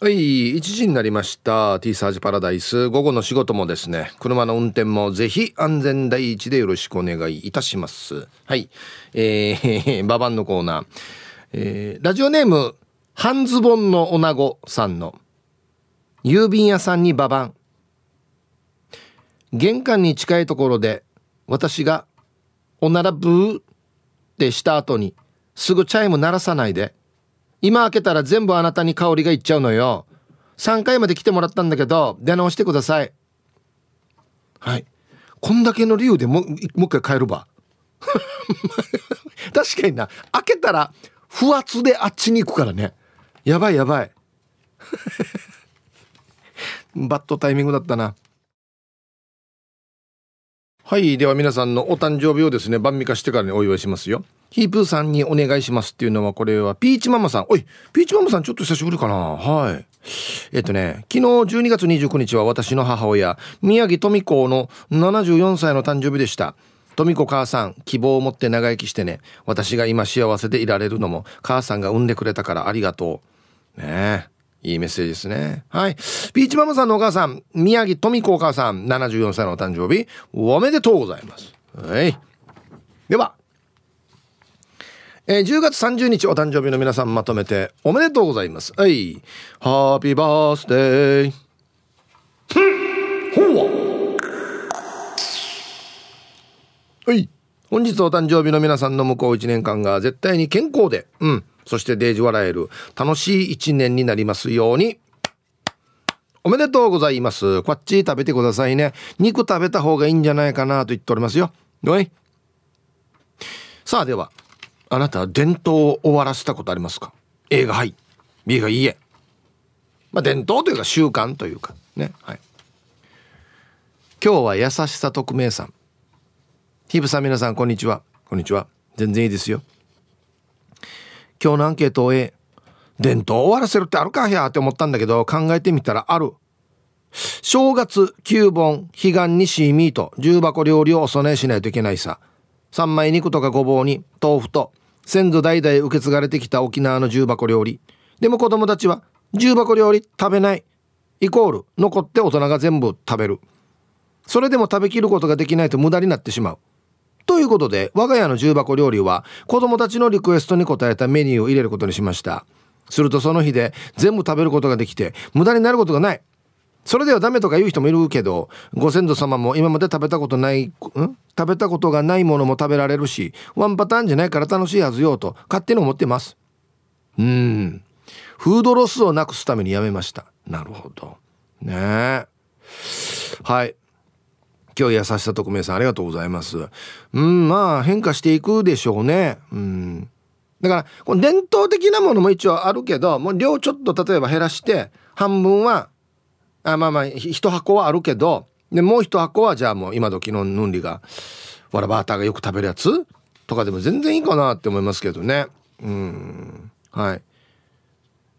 はい1時になりました。T サージパラダイス。午後の仕事もですね車の運転もぜひ安全第一でよろしくお願いいたします。はいえー、ババンのコーナー、えー、ラジオネーム半ズボンの女子さんの郵便屋さんにババン玄関に近いところで私がおならブーってした後にすぐチャイム鳴らさないで。今開けたら全部あなたに香りがいっちゃうのよ。3回まで来てもらったんだけど出直してください。はい。こんだけの理由でももう一回帰るば (laughs) 確かにな。開けたら不圧であっちに行くからね。やばいやばい。(laughs) バッドタイミングだったな。はいでは皆さんのお誕生日をですね晩味化してからにお祝いしますよヒープーさんにお願いしますっていうのはこれはピーチママさんおいピーチママさんちょっと久しぶりかなはいえっとね昨日12月29日は私の母親宮城富子の74歳の誕生日でした富子母さん、希望を持って長生きしてね。私が今幸せでいられるのも、母さんが産んでくれたからありがとう。ねえ。いいメッセージですね。はい。ピーチママさんのお母さん、宮城富子お母さん、74歳のお誕生日、おめでとうございます。はい。では、えー、10月30日お誕生日の皆さんまとめておめでとうございます。はい。ハッピーバースデー。ほうはい。本日お誕生日の皆さんの向こう1年間が絶対に健康で、うん。そしてデージ笑える楽しい1年になりますように。おめでとうございます。こっち食べてくださいね。肉食べた方がいいんじゃないかなと言っておりますよ。はい。さあでは、あなたは伝統を終わらせたことありますか ?A がはい。B がいいえ。まあ伝統というか習慣というかね。はい。今日は優しさ匿名さん。ヒブさん皆さんこんにちはこんにちは全然いいですよ今日のアンケートを終え伝統終わらせるってあるかやって思ったんだけど考えてみたらある。正月9本彼岸にシーミート重箱料理をお供えしないといけないさ。三枚肉とかごぼうに豆腐と先祖代々受け継がれてきた沖縄の重箱料理。でも子供たちは重箱料理食べない。イコール残って大人が全部食べる。それでも食べきることができないと無駄になってしまう。ということで、我が家の重箱料理は子供たちのリクエストに応えたメニューを入れることにしました。するとその日で全部食べることができて、無駄になることがない。それではダメとか言う人もいるけど、ご先祖様も今まで食べたことない、ん？食べたことがないものも食べられるし、ワンパターンじゃないから楽しいはずよと勝手に思ってます。うん。フードロスをなくすためにやめました。なるほど。ねえ。はい。今日優しさ特命さんありがとうございます。うん、まあ変化していくでしょうね。うん。だから、この伝統的なものも一応あるけど、もう量ちょっと例えば減らして、半分は、あまあまあ、一箱はあるけど、で、もう一箱はじゃあもう今時のヌンリが、わらバーターがよく食べるやつとかでも全然いいかなって思いますけどね。うん。はい。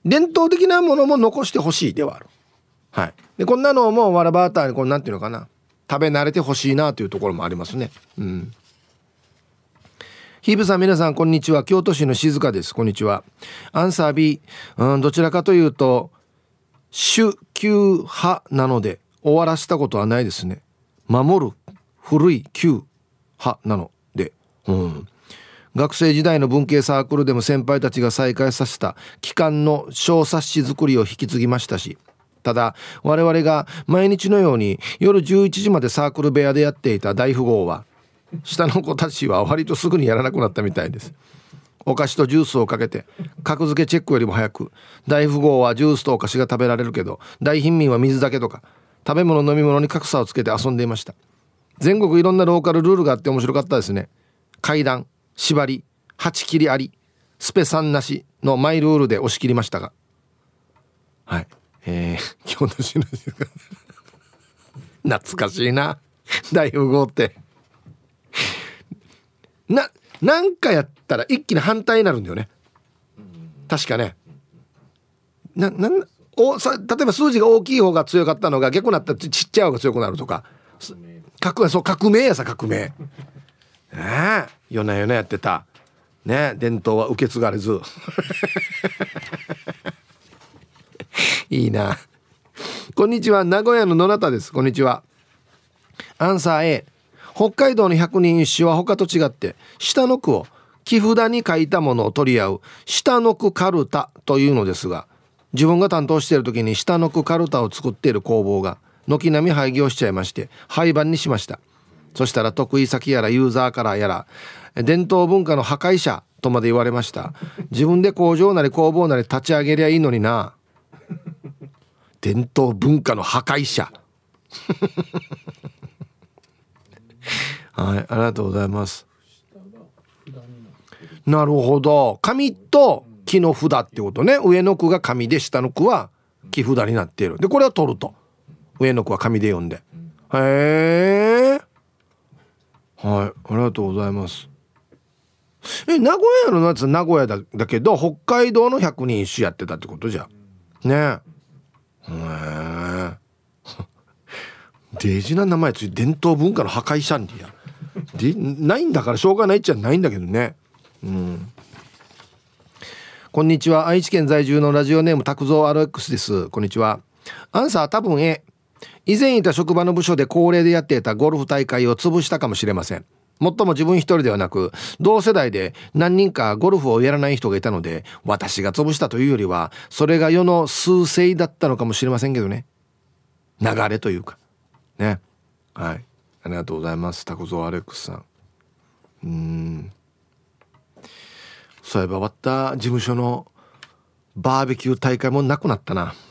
伝統的なものも残してほしいではある。はい。で、こんなのもわらバーターにこうなんていうのかな。食べ慣れてほしいなというところもありますね。うん。ヒーブさん皆さんこんにちは。京都市の静香です。こんにちは。アンサー B、うん、どちらかというと主旧派なので終わらせたことはないですね。守る古い旧派なので。うん。学生時代の文系サークルでも先輩たちが再開させた機関の小冊子作りを引き継ぎましたしただ我々が毎日のように夜11時までサークル部屋でやっていた大富豪は下の子たちは割とすぐにやらなくなったみたいです。お菓子とジュースをかけて格付けチェックよりも早く大富豪はジュースとお菓子が食べられるけど大貧民は水だけとか食べ物飲み物に格差をつけて遊んでいました。全国いろんなローカルルールがあって面白かったですね。階段縛り8切りありスペ3なしのマイルールで押し切りましたが。はい。えー、京都市の懐かしいな。大富豪って。ななんかやったら一気に反対になるんだよね。確かね。ななんおさ例えば数字が大きい方が強かったのが逆になったらちっちゃい方が強くなるとか。革そう革命やさ革命。ねえ。夜な夜なやってた。ね。伝統は受け継がれず。(laughs) いいな。こんにちは。名古屋の野中です。こんにちは。アンサー A。北海道の百人一首は他と違って、下の句を木札に書いたものを取り合う下の句カルタというのですが、自分が担当している時に下の句カルタを作っている工房が軒並み廃業しちゃいまして、廃盤にしました。そしたら得意先やらユーザーからやら、伝統文化の破壊者とまで言われました。自分で工場なり工房なり立ち上げりゃいいのにな。(laughs) 伝統文化の破壊者。はいありがとうございます。なるほど。紙と木の札ってことね。上の句が紙で下の句は木札になっている。でこれは取ると。上の句は紙で読んで。へえ。はいありがとうございます。え名古屋のやつ名古屋だだけど北海道の百人一首やってたってことじゃ。ね。へえ。デジな名前つい伝統文化の破壊シャンディや。でないんだからしょうがないっちゃないんだけどね。うん。こんにちは。愛知県在住のラジオネーム拓蔵 RX です。こんにちは。アンサー多分 A 以前いた職場の部署で恒例でやっていたゴルフ大会を潰したかもしれません。もっとも自分一人ではなく同世代で何人かゴルフをやらない人がいたので私が潰したというよりはそれが世の趨勢だったのかもしれませんけどね。流れというか。ね。はい。ありがとうございます。タコゾアレックスさん。うん。そういえば終わった事務所のバーベキュー大会もなくなったな。(laughs)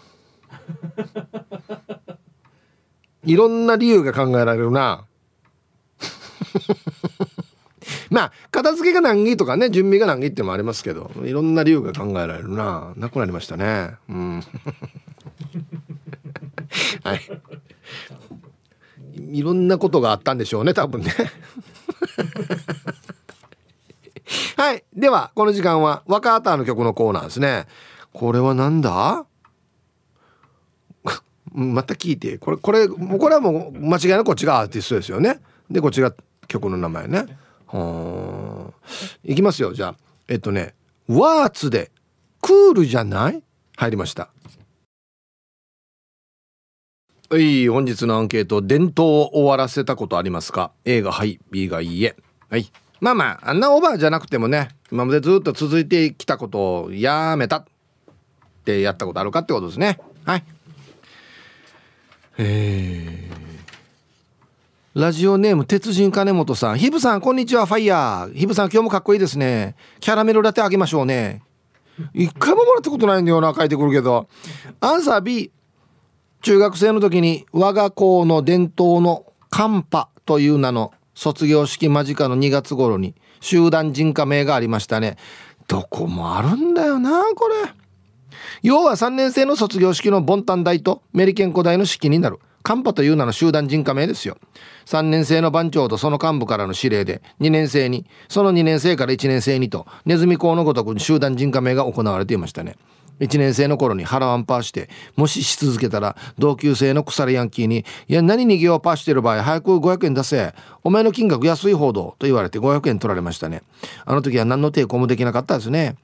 いろんな理由が考えられるな (laughs) まあ片付けが難儀とかね準備が難儀ってのもありますけどいろんな理由が考えられるな。なくなりましたね。うん。(laughs) はい。いろんなことがあったんでしょうね多分ね。(laughs) はい。ではこの時間は若畑の曲のコーナーですね。これはなんだ？また聞いて。これこれこれはもう間違いなくこっちがアーティストですよね。でこっちが曲の名前ね。はいきますよ。じゃあえっとねワーツでクールじゃない？入りました。はい本日のアンケート伝統を終わらせたことありますか？A がはい B がいいえ。はい。まあまああんなオーバーじゃなくてもね今までずっと続いてきたことをやめた。ってやったことあるかってことですね。はい。えー。ラジオネーム鉄人金本さん。ヒブさん、こんにちは、ファイヤー。ヒブさん、今日もかっこいいですね。キャラメルラテあげましょうね。一回ももらったことないんだよな、書いてくるけど。アンサー B。中学生の時に我が校の伝統のカンパという名の卒業式間近の2月頃に集団人家名がありましたね。どこもあるんだよな、これ。要は3年生の卒業式のボンタン大とメリケン古代の式になる。カンパという名の集団人家名ですよ。3年生の番長とその幹部からの指令で2年生に、その2年生から1年生にと、ネズミ講のごとく集団人家名が行われていましたね。1年生の頃に腹ワンパーして、もしし続けたら、同級生の腐れヤンキーに、いや、何逃げをパーしてる場合、早く500円出せ。お前の金額安い方どと言われて500円取られましたね。あの時は何の抵抗もできなかったですね。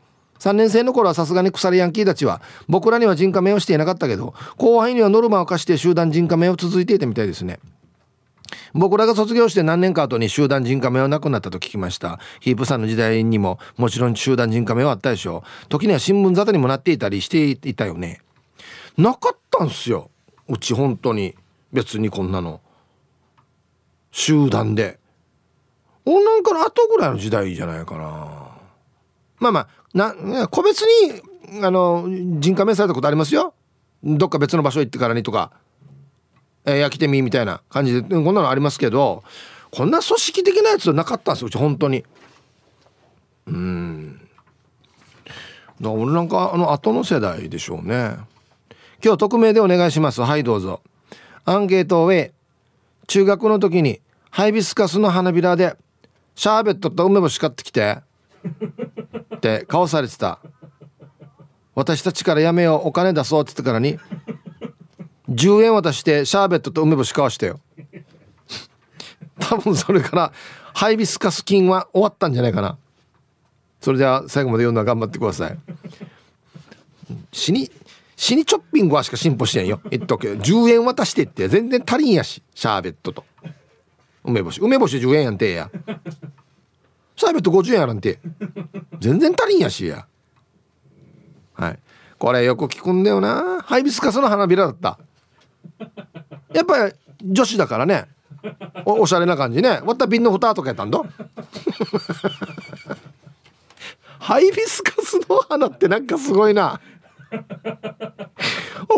3年生の頃はさすがに腐れヤンキーたちは僕らには人家名をしていなかったけど後輩にはノルマを課して集団人家名を続いていたみたいですね。僕らが卒業して何年か後に集団人家名はなくなったと聞きました。ヒープさんの時代にももちろん集団人家名はあったでしょう。時には新聞沙汰にもなっていたりしていたよね。なかったんすよ。うち本当に。別にこんなの。集団で。おなんかの後ぐらいの時代じゃないかな。まあまあな個別にあの人家名されたことありますよ。どっか別の場所行ってからにとか、えー、焼きてみみたいな感じで。こんなのありますけどこんな組織的なやつはなかったんですようち本当に。うん。俺なんかあの後の世代でしょうね。今日匿名でお願いします。はいどうぞ。アンケートを A 中学の時にハイビスカスの花びらでシャーベットと梅干し買ってきて。って顔されてた。私たちからやめようお金出そうって言ってからに10円渡してシャーベットと梅干し買わしたよ。多分それからハイビスカス菌は終わったんじゃないかな。それでは最後まで読んだら頑張ってください。死に死にチョッピングはしか進歩してんよ。言っとくけ10円渡してって全然足りんやしシャーベットと。梅干し。梅干し10円やんてえや。シャーベット50円やらんて。全然足りんやしや。はい。これよく聞くんだよな。ハイビスカスの花びらだった。やっぱり女子だからね。おおしゃれな感じね。割った瓶の蓋とかやったんだハイビスカスの花ってなんかすごいな。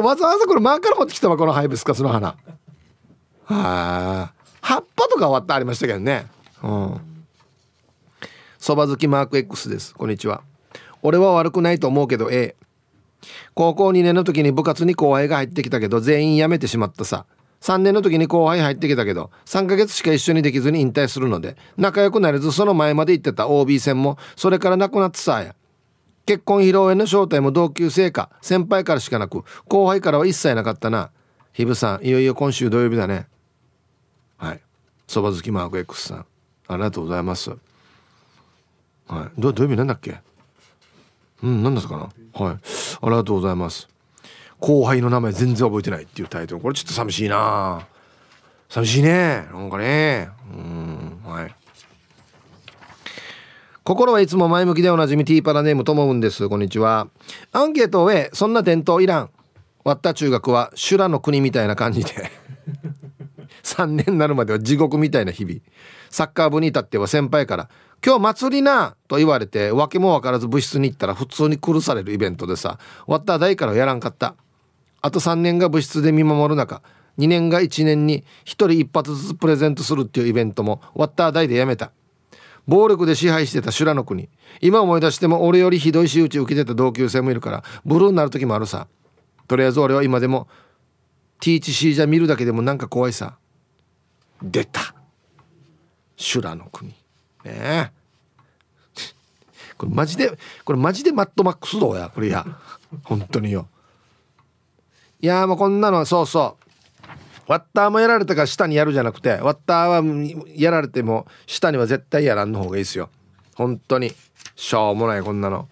わざわざこれマーカー持ってきたわこのハイビスカスの花。はあ。葉っぱとか割ってありましたけどね。うん。そば好きマーク X です。こんにちは。俺は悪くないと思うけど A 高校2年の時に部活に後輩が入ってきたけど全員辞めてしまったさ。3年の時に後輩入ってきたけど3ヶ月しか一緒にできずに引退するので仲良くなれずその前まで行ってた。OB 戦もそれからなくなってさや。結婚披露宴の招待も同級生か先輩からしかなく後輩からは一切なかったな。ひぶさんいよいよ今週土曜日だね。はい。そば好きマーク X さんありがとうございます。はい。ど土曜日なんだっけ？うん何ですかな？はい。ありがとうございます。後輩の名前全然覚えてないっていうタイトル。これちょっと寂しいな。寂しいね。なんかね。うんはい。心はいつも前向きでおなじみティーパラネームともうんです。こんにちは。アンケートを終えそんな伝統いらん。割った中学は修羅の国みたいな感じで。(laughs) 3年になるまでは地獄みたいな日々。サッカー部に至っては先輩から「今日祭りな!」と言われて訳も分からず部室に行ったら普通に苦されるイベントでさ割った代からやらんかった。あと3年が部室で見守る中2年が1年に1人1発ずつプレゼントするっていうイベントも割った代でやめた。暴力で支配してた修羅の国。今思い出しても俺よりひどい仕打ち受けてた同級生もいるからブルーになる時もあるさ。とりあえず俺は今でも THC じゃ見るだけでもなんか怖いさ。出た。修羅の国。ねこれマジでこれマジでマットマックスどうやこれや本当によ。いやもうこんなのそうそう。ワッターもやられたから下にやるじゃなくてワッターはやられても下には絶対やらんの方がいいですよ。本当に。しょうもないこんなの。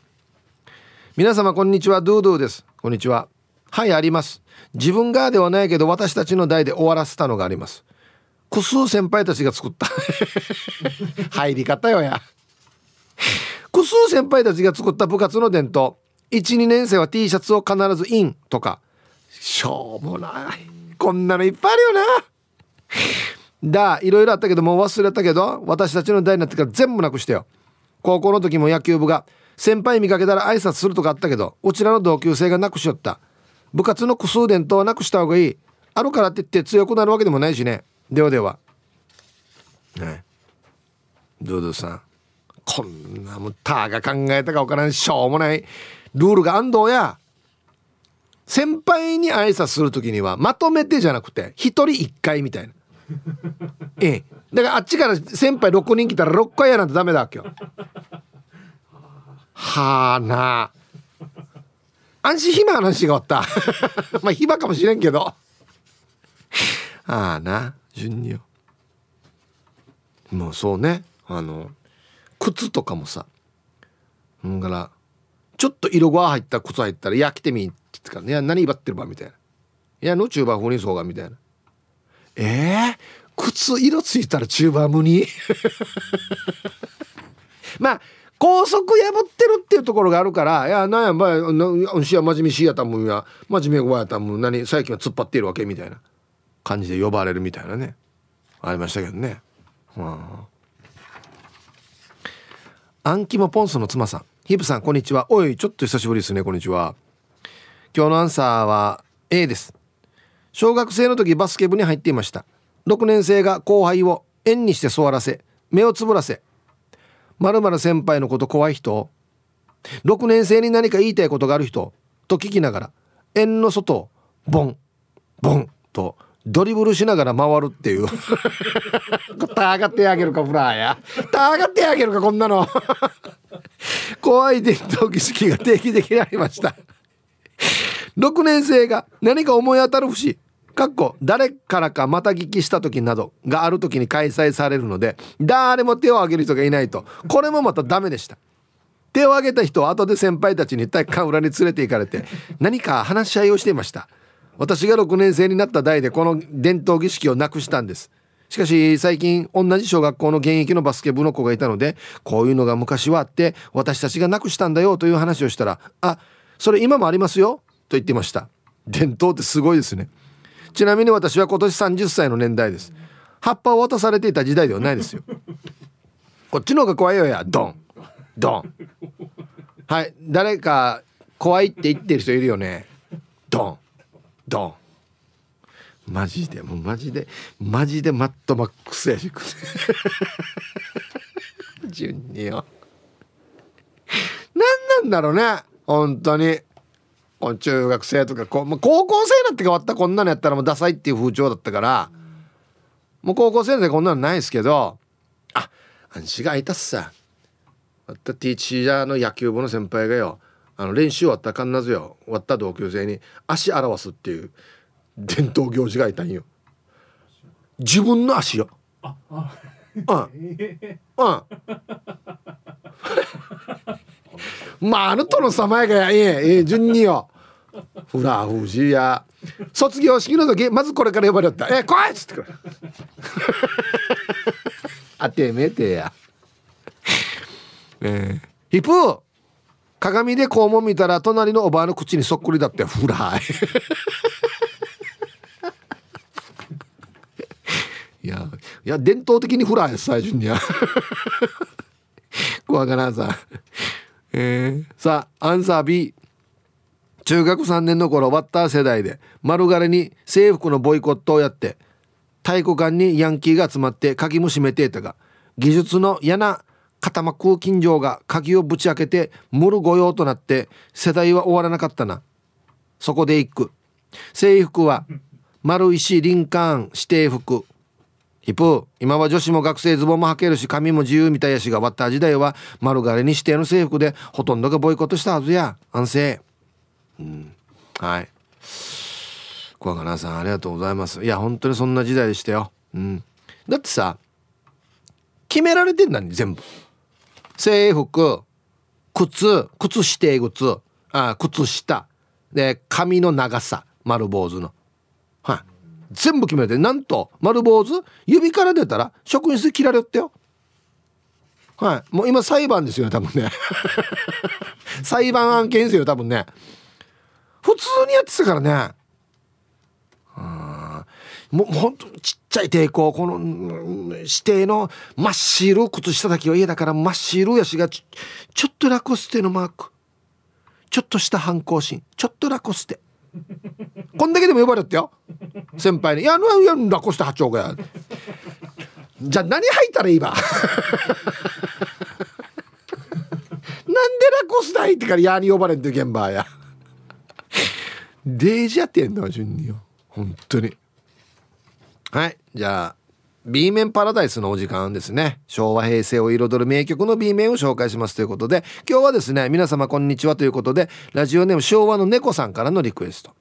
皆様こんにちは。ドゥドゥです。こんにちは。はいあります。自分がではないけど私たちの代で終わらせたのがあります。複数先輩たちが作った。(laughs) 入り方よや。複数先輩たちが作った部活の伝統。12年生は T シャツを必ずインとか。しょうもない。こんなのいっぱいあるよな。だいろいろあったけどもう忘れたけど私たちの代になってから全部なくしてよ。高校の時も野球部が先輩見かけたら挨拶するとかあったけどうちらの同級生がなくしよった。部活の複数伝統はなくした方がいい。あるからって言って強くなるわけでもないしね。ではでは。ね。ドドさん。こんなもんたが考えたか分からんしょうもない。ルールが安藤や。先輩に挨拶する時にはまとめてじゃなくて1人1回みたいな。ええ。だからあっちから先輩6人来たら6回やなんてダメだわけよ。はあな。あ安心暇話が終わった。(laughs) まあ暇かもしれんけど。ああな。順によ。もうそうね。あの靴とかもさんからちょっと色が入った靴入ったら「いや来てみ」って言ってから「いや何奪ってるば」みたいな「いやのチューバー風にそうが」みたいなえー、靴色ついたらチューバー無に (laughs) まあ高速破ってるっていうところがあるから「いやなんやばいしや真面目しやたもんや真面目ごやたもん何最近は突っ張っているわけ」みたいな感じで呼ばれるみたいなねありましたけどね。はあアンキモポンスの妻さん。ヒープさん、こんにちは。おい、ちょっと久しぶりですね。こんにちは。今日のアンサーは A です。小学生の時バスケ部に入っていました。6年生が後輩を円にして座らせ、目をつぶらせ、まるまる先輩のこと怖い人、6年生に何か言いたいことがある人、と聞きながら、円の外を、ボン、ボンとドリブルしながら回るっていう。たがってあげるかフラーや。たがってあげるかこんなの。怖い伝統儀式が定期的にありました。6年生が何か思い当たる節。かっこ誰からかまた聞きした時などがある時に開催されるので誰も手を挙げる人がいないと。これもまたダメでした。手を挙げた人は後で先輩たちに体育館裏に連れて行かれて何か話し合いをしていました。私が6年生になった代でこの伝統儀式をなくしたんです。しかし最近同じ小学校の現役のバスケ部の子がいたのでこういうのが昔はあって私たちがなくしたんだよという話をしたら「あそれ今もありますよ」と言ってました。伝統ってすごいですね。ちなみに私は今年30歳の年代です。葉っぱを渡されていた時代ではないですよ。こっちの方が怖いよや。ドン。ドン。はい。誰か怖いって言ってる人いるよね。ドン。ドン。マジでもうマジでマジでマットマックスやし (laughs) 順によ。何なんだろうね本当に。中学生とかこう、高校生になって変わったこんなのやったらもうダサいっていう風潮だったから。もう高校生でこんなのないですけど。ああんしがいたっさ。あったティーチージャーの野球部の先輩がよあの練習終わったらかんなずよ終わった同級生に足表すっていう伝統行事がいたんよ。自分の足よ。うんうんまああのとのさまやがやえええ順によ。フラフジや。卒業式の時まずこれから呼ばれた「え来い!」っつって (laughs) あてめてや。えー、ヒプー鏡で肛門見たら隣のおばあの口にそっくりだってフライ。(laughs) いやいや伝統的にフライです最初には。(laughs) 怖がらんさ。えー、さあアンサー B 中学3年の頃バッター世代で丸刈りに制服のボイコットをやって太鼓館にヤンキーが集まって鍵も閉めていたが技術の嫌な固ま空金城が鍵をぶち開けて無る御用となって世代は終わらなかったな。そこで一句。制服は丸石林間指定服。ヒプー今は女子も学生ズボンも履けるし髪も自由みたいやしがバッター時代は丸刈りに指定の制服でほとんどがボイコットしたはずや。安静。うん。はい。小若菜さんありがとうございます。いや本当にそんな時代でしたよ。うん。だってさ決められてんだね全部。制服靴靴指定靴あ靴下で髪の長さ丸坊主のはい、全部決めてなんと丸坊主指から出たら職員室切られよったよはいもう今裁判ですよ多分ね裁判案件ですよ多分ね普通にやってたからねもうほんとちっちゃい抵抗この指定の真っ白靴下だけは家だから真っ白やしがちょっとラコステのマーク。ちょっとした反抗心。ちょっとラコステ。こんだけでも呼ばれたよ。先輩に「いやいやラコステ八丁がや」じゃあ何履いたらいいば？なんでラコステ履いてからやに呼ばれんって現場や。デージやってんの順によ。本当に。はい。じゃあ B 面パラダイスのお時間ですね。昭和平成を彩る名曲の B 面を紹介しますということで今日はですね皆様こんにちはということでラジオネーム昭和の猫さんからのリクエスト。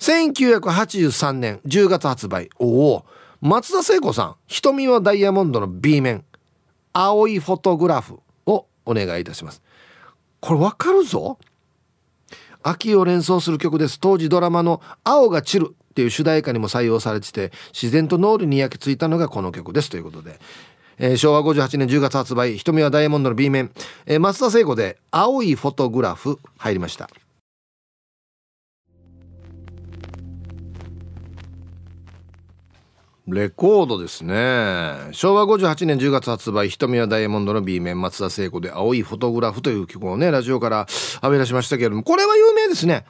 1983年10月発売。おお。松田聖子さん瞳はダイヤモンドの B 面。青いフォトグラフをお願いいたします。これわかるぞ。秋を連想する曲です。当時ドラマの青が散るっていう主題歌にも採用されてて自然と脳裏に焼き付いたのがこの曲ですということで、えー、昭和58年10月発売瞳はダイヤモンドの B 面、えー、松田聖子で青いフォトグラフ入りました。レコードですね。昭和58年10月発売瞳はダイヤモンドの B 面松田聖子で青いフォトグラフという曲をねラジオから浴び出しましたけれどもこれは有名ですね。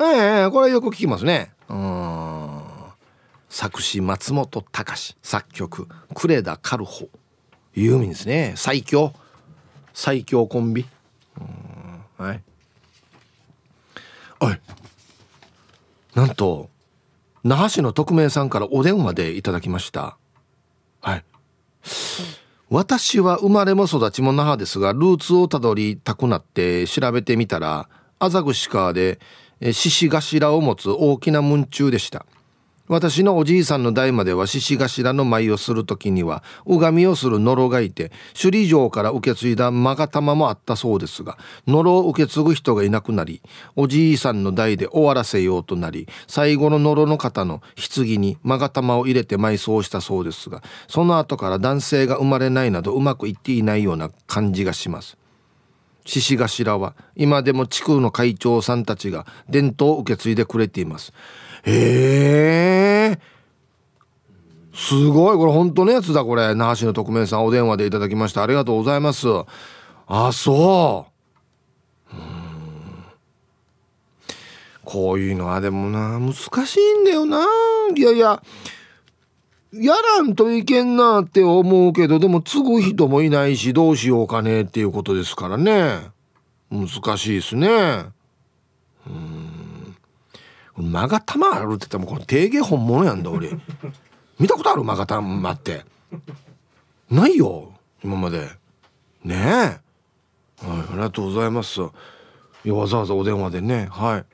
ええー、これはよく聞きますね。うん。作詞松本隆作曲呉田カルホユーミンですね。最強。最強コンビ。うん。はい。おい。なんと那覇市の匿名さんからお電話でいただきました。はい。私は生まれも育ちも那覇ですがルーツをたどりたくなって調べてみたら麻串川で獅子頭を持つ大きな文中でした。私のおじいさんの代までは獅子頭の舞をする時には拝みをする野呂がいて首里城から受け継いだ勾玉もあったそうですが野呂を受け継ぐ人がいなくなりおじいさんの代で終わらせようとなり最後の野呂の方の棺に勾玉を入れて埋葬したそうですがその後から男性が生まれないなどうまくいっていないような感じがします。獅子頭は今でも地区の会長さんたちが伝統を受け継いでくれています。へえすごい。これ本当のやつだこれ。那覇市の特命さんお電話でいただきました。ありがとうございます。あそう。こういうのはでもな難しいんだよな。いやいややらんといけんなって思うけどでも継ぐ人もいないしどうしようかねっていうことですからね。難しいですね。うん。マガタマあるって言ってもこれ定芸本物やんだ俺。見たことある？マガタマって。ないよ今まで。ねえ。はいありがとうございます。わざわざお電話でね。はい。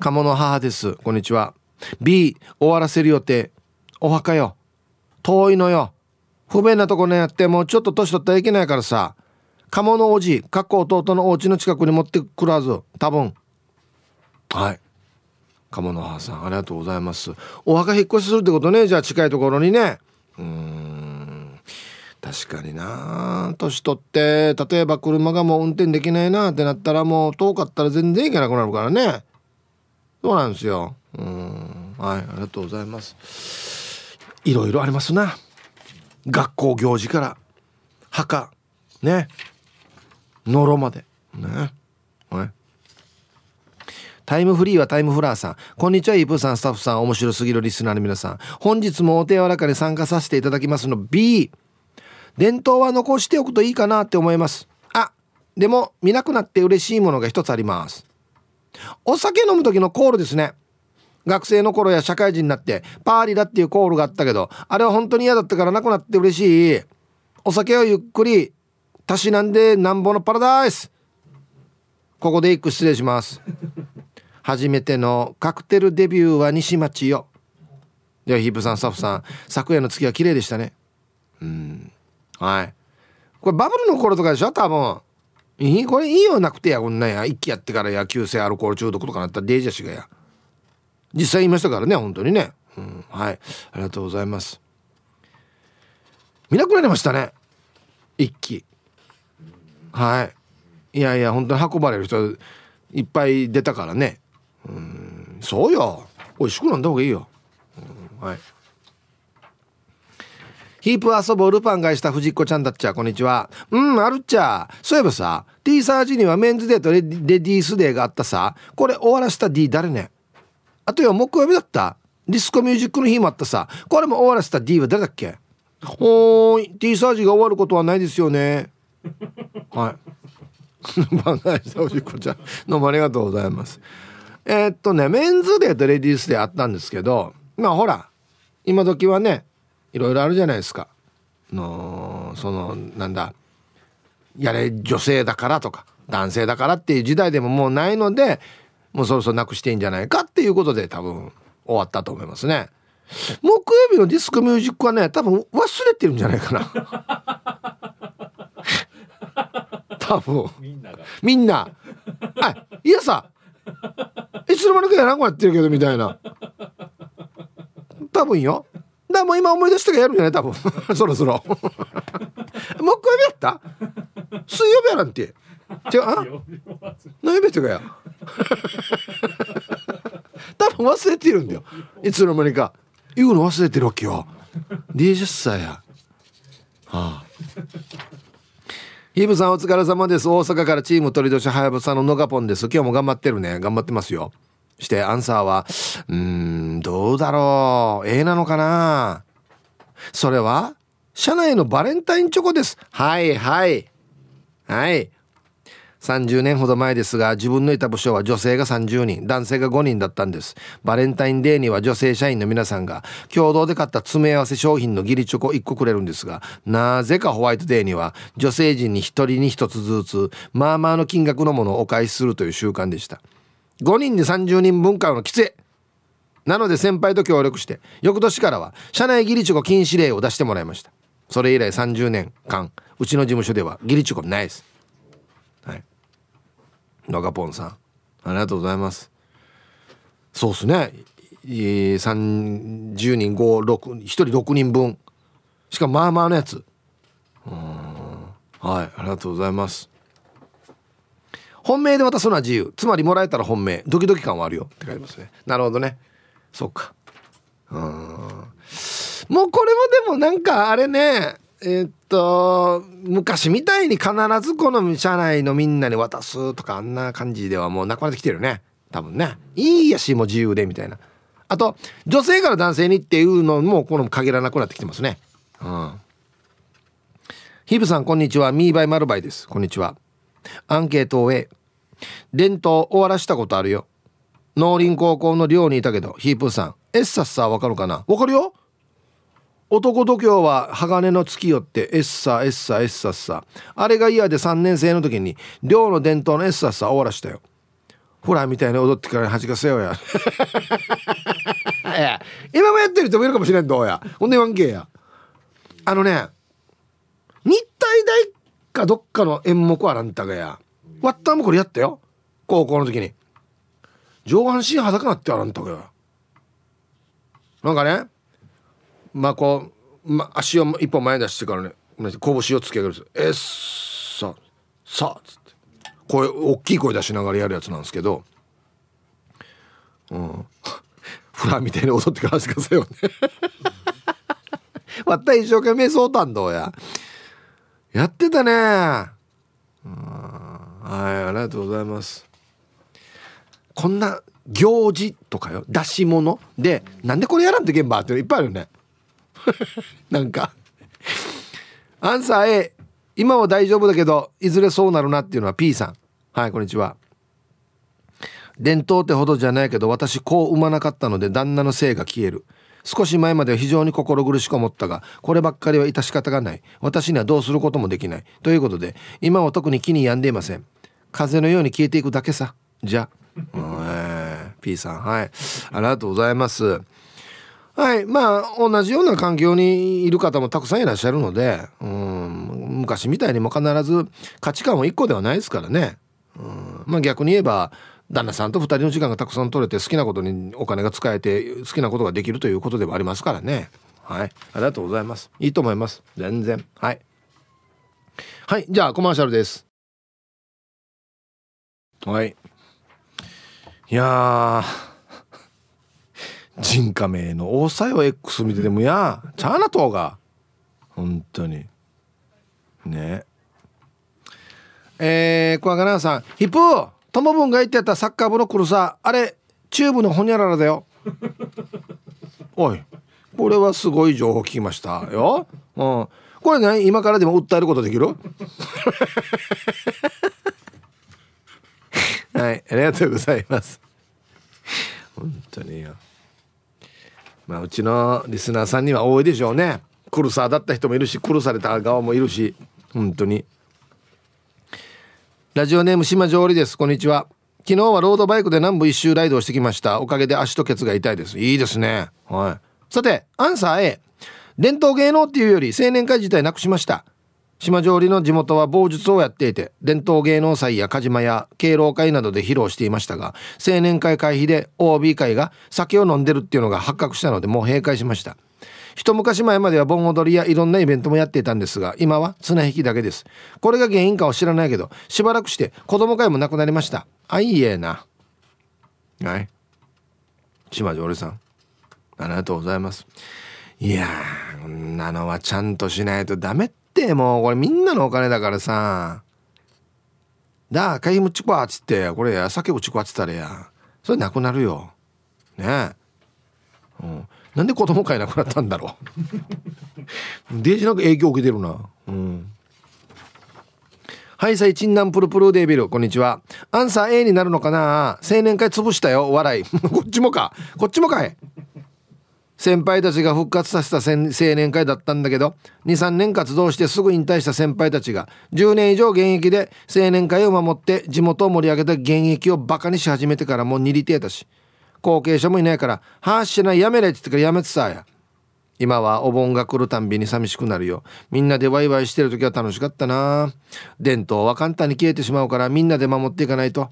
鴨の母です。こんにちは。B 終わらせる予定。お墓よ。遠いのよ。不便なとこねやってもうちょっと年取ったらいけないからさ。鴨のおじかっこ弟のお家の近くに持ってくるはず多分。はい。鴨の母さんありがとうございます。お墓引っ越しするってことね。じゃあ近いところにね。うん。確かにな。年取って例えば車がもう運転できないなってなったらもう遠かったら全然行けなくなるからね。そうなんですよ。うん。はいありがとうございます。いろいろありますな。学校行事から墓ね。のろまで。ね。はい。タイムフリーはタイムフラーさん。こんにちは、イープーさん、スタッフさん、面白すぎるリスナーの皆さん。本日もお手柔らかに参加させていただきますの B。伝統は残しておくといいかなって思います。あ、でも見なくなって嬉しいものが一つあります。お酒飲む時のコールですね。学生の頃や社会人になってパーリだっていうコールがあったけどあれは本当に嫌だったからなくなって嬉しいお酒をゆっくりたしなんでなんぼのパラダイスここで一句失礼します初めてのカクテルデビューは西町よ。ではヒープさんスタッフさん昨夜の月は綺麗でしたね。うん。はい。これバブルの頃とかでしょ？多分。いいこれいいよなくてや。こんなんや。一気やってから野球性アルコール中毒とかなったらデージャシがや。実際言いましたからね本当にね、うん、はい。ありがとうございます。見なくなりましたね。一気。はい。いやいや本当に運ばれる人いっぱい出たからね。うん。そうよ。美味しく飲んだ方がいいよ、うん、はい。ヒープ遊ぼうルパンがした藤子ちゃんだっちゃ。こんにちは。うんあるっちゃ。そういえばさ T サージにはメンズデーとレディースデーがあったさ。これ終わらせた D 誰ね？あとは木曜日だった。ディスコミュージックの日もあったさ。これも終わらせた D は誰だっけ？おーい。T サージが終わることはないですよね。はい。(laughs) 番外したおしっこちゃん。どうもありがとうございます。えー、っとねメンズデーとレディースデーあったんですけどまあほら今時はねいろいろあるじゃないですか。のそのなんだやれ女性だからとか男性だからっていう時代でももうないのでもうそろそろなくしていいんじゃないかっていうことで多分終わったと思いますね。木曜日のディスクミュージックはね多分忘れてるんじゃないかな。(laughs) 多分。みんな。あいやさ (laughs) いつの間にかやらんこやってるけどみたいな。多分よ。だからもう今思い出したからやるんじゃない？多分。(laughs) そろそろ。木曜日やった？水曜日やなんて。違うあ？何曜日ってかや？(laughs) 多分忘れてるんだよ。いつの間にか。言うの忘れてるわけよ。20歳や。はあ。ヒブさんお疲れ様です。大阪からチーム鳥年はやぶさののがぽんです。今日も頑張ってるね。頑張ってますよ。してアンサーはうーんどうだろう。ええなのかな。それは社内のバレンタインチョコです。はいはい。はい。30年ほど前ですが自分のいた部署は女性が30人男性が5人だったんです。バレンタインデーには女性社員の皆さんが共同で買った詰め合わせ商品の義理チョコ1個くれるんですがなぜかホワイトデーには女性陣に1人に1つずつまあまあの金額のものをお返しするという習慣でした。5人で30人分買うのきつい。なので先輩と協力して翌年からは社内義理チョコ禁止令を出してもらいました。それ以来30年間うちの事務所では義理チョコないです。ロガポンさん。ありがとうございます。そうっすね。30人51人6人分。しかもまあまあのやつ。うん。はいありがとうございます。本命で渡すのは自由。つまりもらえたら本命。ドキドキ感はあるよ。って書いてますね。なるほどね。そうか。うん。もうこれもでもなんかあれね。えー、っと昔みたいに必ずこの社内のみんなに渡すとかあんな感じではもうなくなってきてるね。多分ね。いいやしもう自由でみたいな。あと女性から男性にっていうのもこの限らなくなってきてますね。うん。ヒブさんこんにちは。ミーバイマルバイです。こんにちは。アンケートを A 伝統終わらしたことあるよ。農林高校の寮にいたけどヒープーさんエッサッサーわかるかな？わかるよ。男度胸は鋼の月よってエッサエッサエッサッサあれが嫌で3年生の時に寮の伝統のエッサッサ終わらしたよ。ほらみたいに踊ってから恥かせよや。(laughs) いや今もやってる人もいるかもしれんどうや。ほんで言わんけや。あのね日体大かどっかの演目はあんたがや。ワッターもこれやったよ。高校の時に。上半身裸なってあらんたがや。なんかねまあこう、まあ、足を一本前出してからね拳を突き上げるんです。えっささっつって。声大きい声出しながらやるやつなんですけど。うん。(laughs) フラみたいに踊ってからしてくださいよね。わ (laughs) った一生懸命そうたんどうや。やってたね。はいありがとうございます。こんな行事とかよ出し物でなんでこれやらんと現場っていっぱいあるよね。(laughs) なんか。アンサー A 今は大丈夫だけどいずれそうなるなっていうのは P さん。はいこんにちは。伝統ってほどじゃないけど私こう産まなかったので旦那の性が消える。少し前までは非常に心苦しく思ったがこればっかりは致し方がない。私にはどうすることもできない。ということで今は特に気に病んでいません。風のように消えていくだけさ。じゃ。あ P さん。はい。ありがとうございます。はい。まあ同じような環境にいる方もたくさんいらっしゃるのでうん昔みたいにも必ず価値観は1個ではないですからね。うん。まあ逆に言えば旦那さんと2人の時間がたくさん取れて好きなことにお金が使えて好きなことができるということではありますからね。はい。ありがとうございます。いいと思います。全然。はい。はい。じゃあコマーシャルです。はい。いや人家名の大さよ X 見ててもやチャーナ島が。本当に。ね。えー、小若菜さん。ヒップートモブンが言ってたサッカー部の黒さあれチューブのホニャララだよ。おいこれはすごい情報聞きましたよ。うん。これね今からでも訴えることできる？(laughs) はいありがとうございます。本当によ。まあうちのリスナーさんには多いでしょうね。苦さだった人もいるし苦された側もいるし本当に。ラジオネーム島上りです。こんにちは。昨日はロードバイクで南部一周ライドをしてきました。おかげで足とケツが痛いです。いいですね。はい。さてアンサー A 伝統芸能っていうより青年会自体なくしました。島上りの地元は棒術をやっていて伝統芸能祭や鹿島や敬老会などで披露していましたが青年会会費で OB 会が酒を飲んでるっていうのが発覚したのでもう閉会しました。一昔前までは盆踊りやいろんなイベントもやっていたんですが今は綱引きだけです。これが原因かは知らないけどしばらくして子供会もなくなりました。あいいえな。はい。島上りさんありがとうございます。いやーこんなのはちゃんとしないとダメってってもうこれみんなのお金だからさ。だあ会費もちこわっつってこれ酒もちこわっつったらや。それなくなるよ。ね。え、うん、なんで子供会なくなったんだろう。デージなんか影響受けてるな。うん。はいさいチンナンプルプルデビル。こんにちは。アンサー A になるのかな。青年会潰したよ。笑い。(laughs) こっちもか。こっちもかい。先輩たちが復活させた青年会だったんだけど23年活動してすぐ引退した先輩たちが10年以上現役で青年会を守って地元を盛り上げた現役をバカにし始めてからもう2リテーだし後継者もいないから「はあしないやめれ」って言ってからやめてさや。今はお盆が来るたんびに寂しくなるよ。みんなでワイワイしてる時は楽しかったな。伝統は簡単に消えてしまうからみんなで守っていかないと。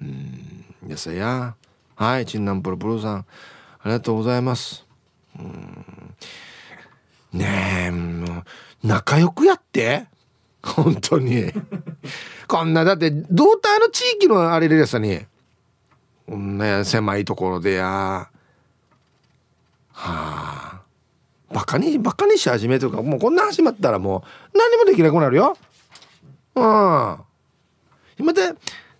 うんやさや。はいチンナンプルプルさん。ありがとうございます。うんねえ、もう、仲良くやって。本当に。こんな、だって、胴体の地域のあれでさに、こんな狭いところでや、はあ、バカに、バカにし始めとか、もうこんな始まったらもう、何もできなくなるよ。うん。今で、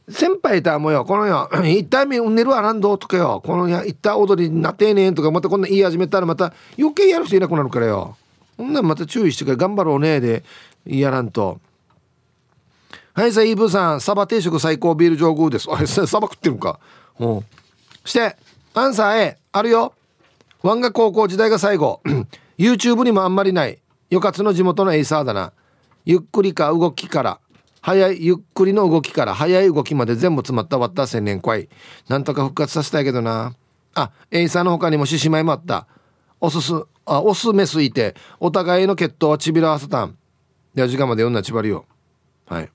先輩いたもよ。このよ (clears throat) 一体目うねるわなんどとかよ。このや一体踊りになってねんとかまたこんな言い始めたらまた余計やる人いなくなるからよ。ほんならまた注意してから頑張ろうねでやらんと。はいさあイーブーさん。サバ定食最高ビール上宮です。あれサバ食ってるか。うん。してアンサー A あるよ。ワンが高校時代が最後。(clears throat) YouTube にもあんまりない。よかつの地元のエイサーだな。ゆっくりか動きから。早いゆっくりの動きから早い動きまで全部詰まった割った千年怖いなんとか復活させたいけどな。あエイサーの他にも獅子舞もあった。おすすあオスメスいてお互いの血統はちびらわせたん。で時間まで女ちばりよはい。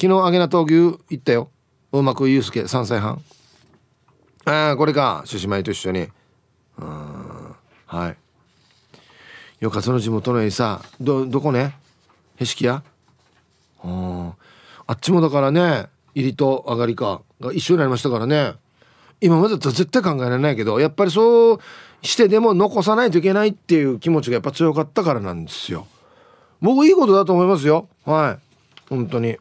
昨日揚げな闘牛行ったよ。うまくゆうすけ3歳半。ああこれか。獅子舞と一緒に。うん。はい。よかその地元のエイサー。どどこね？へしき屋ああっちもだからね入りと上がりかが一緒になりましたからね。今までだと絶対考えられないけどやっぱりそうしてでも残さないといけないっていう気持ちがやっぱ強かったからなんですよ。僕いいことだと思いますよ。はい。本当に。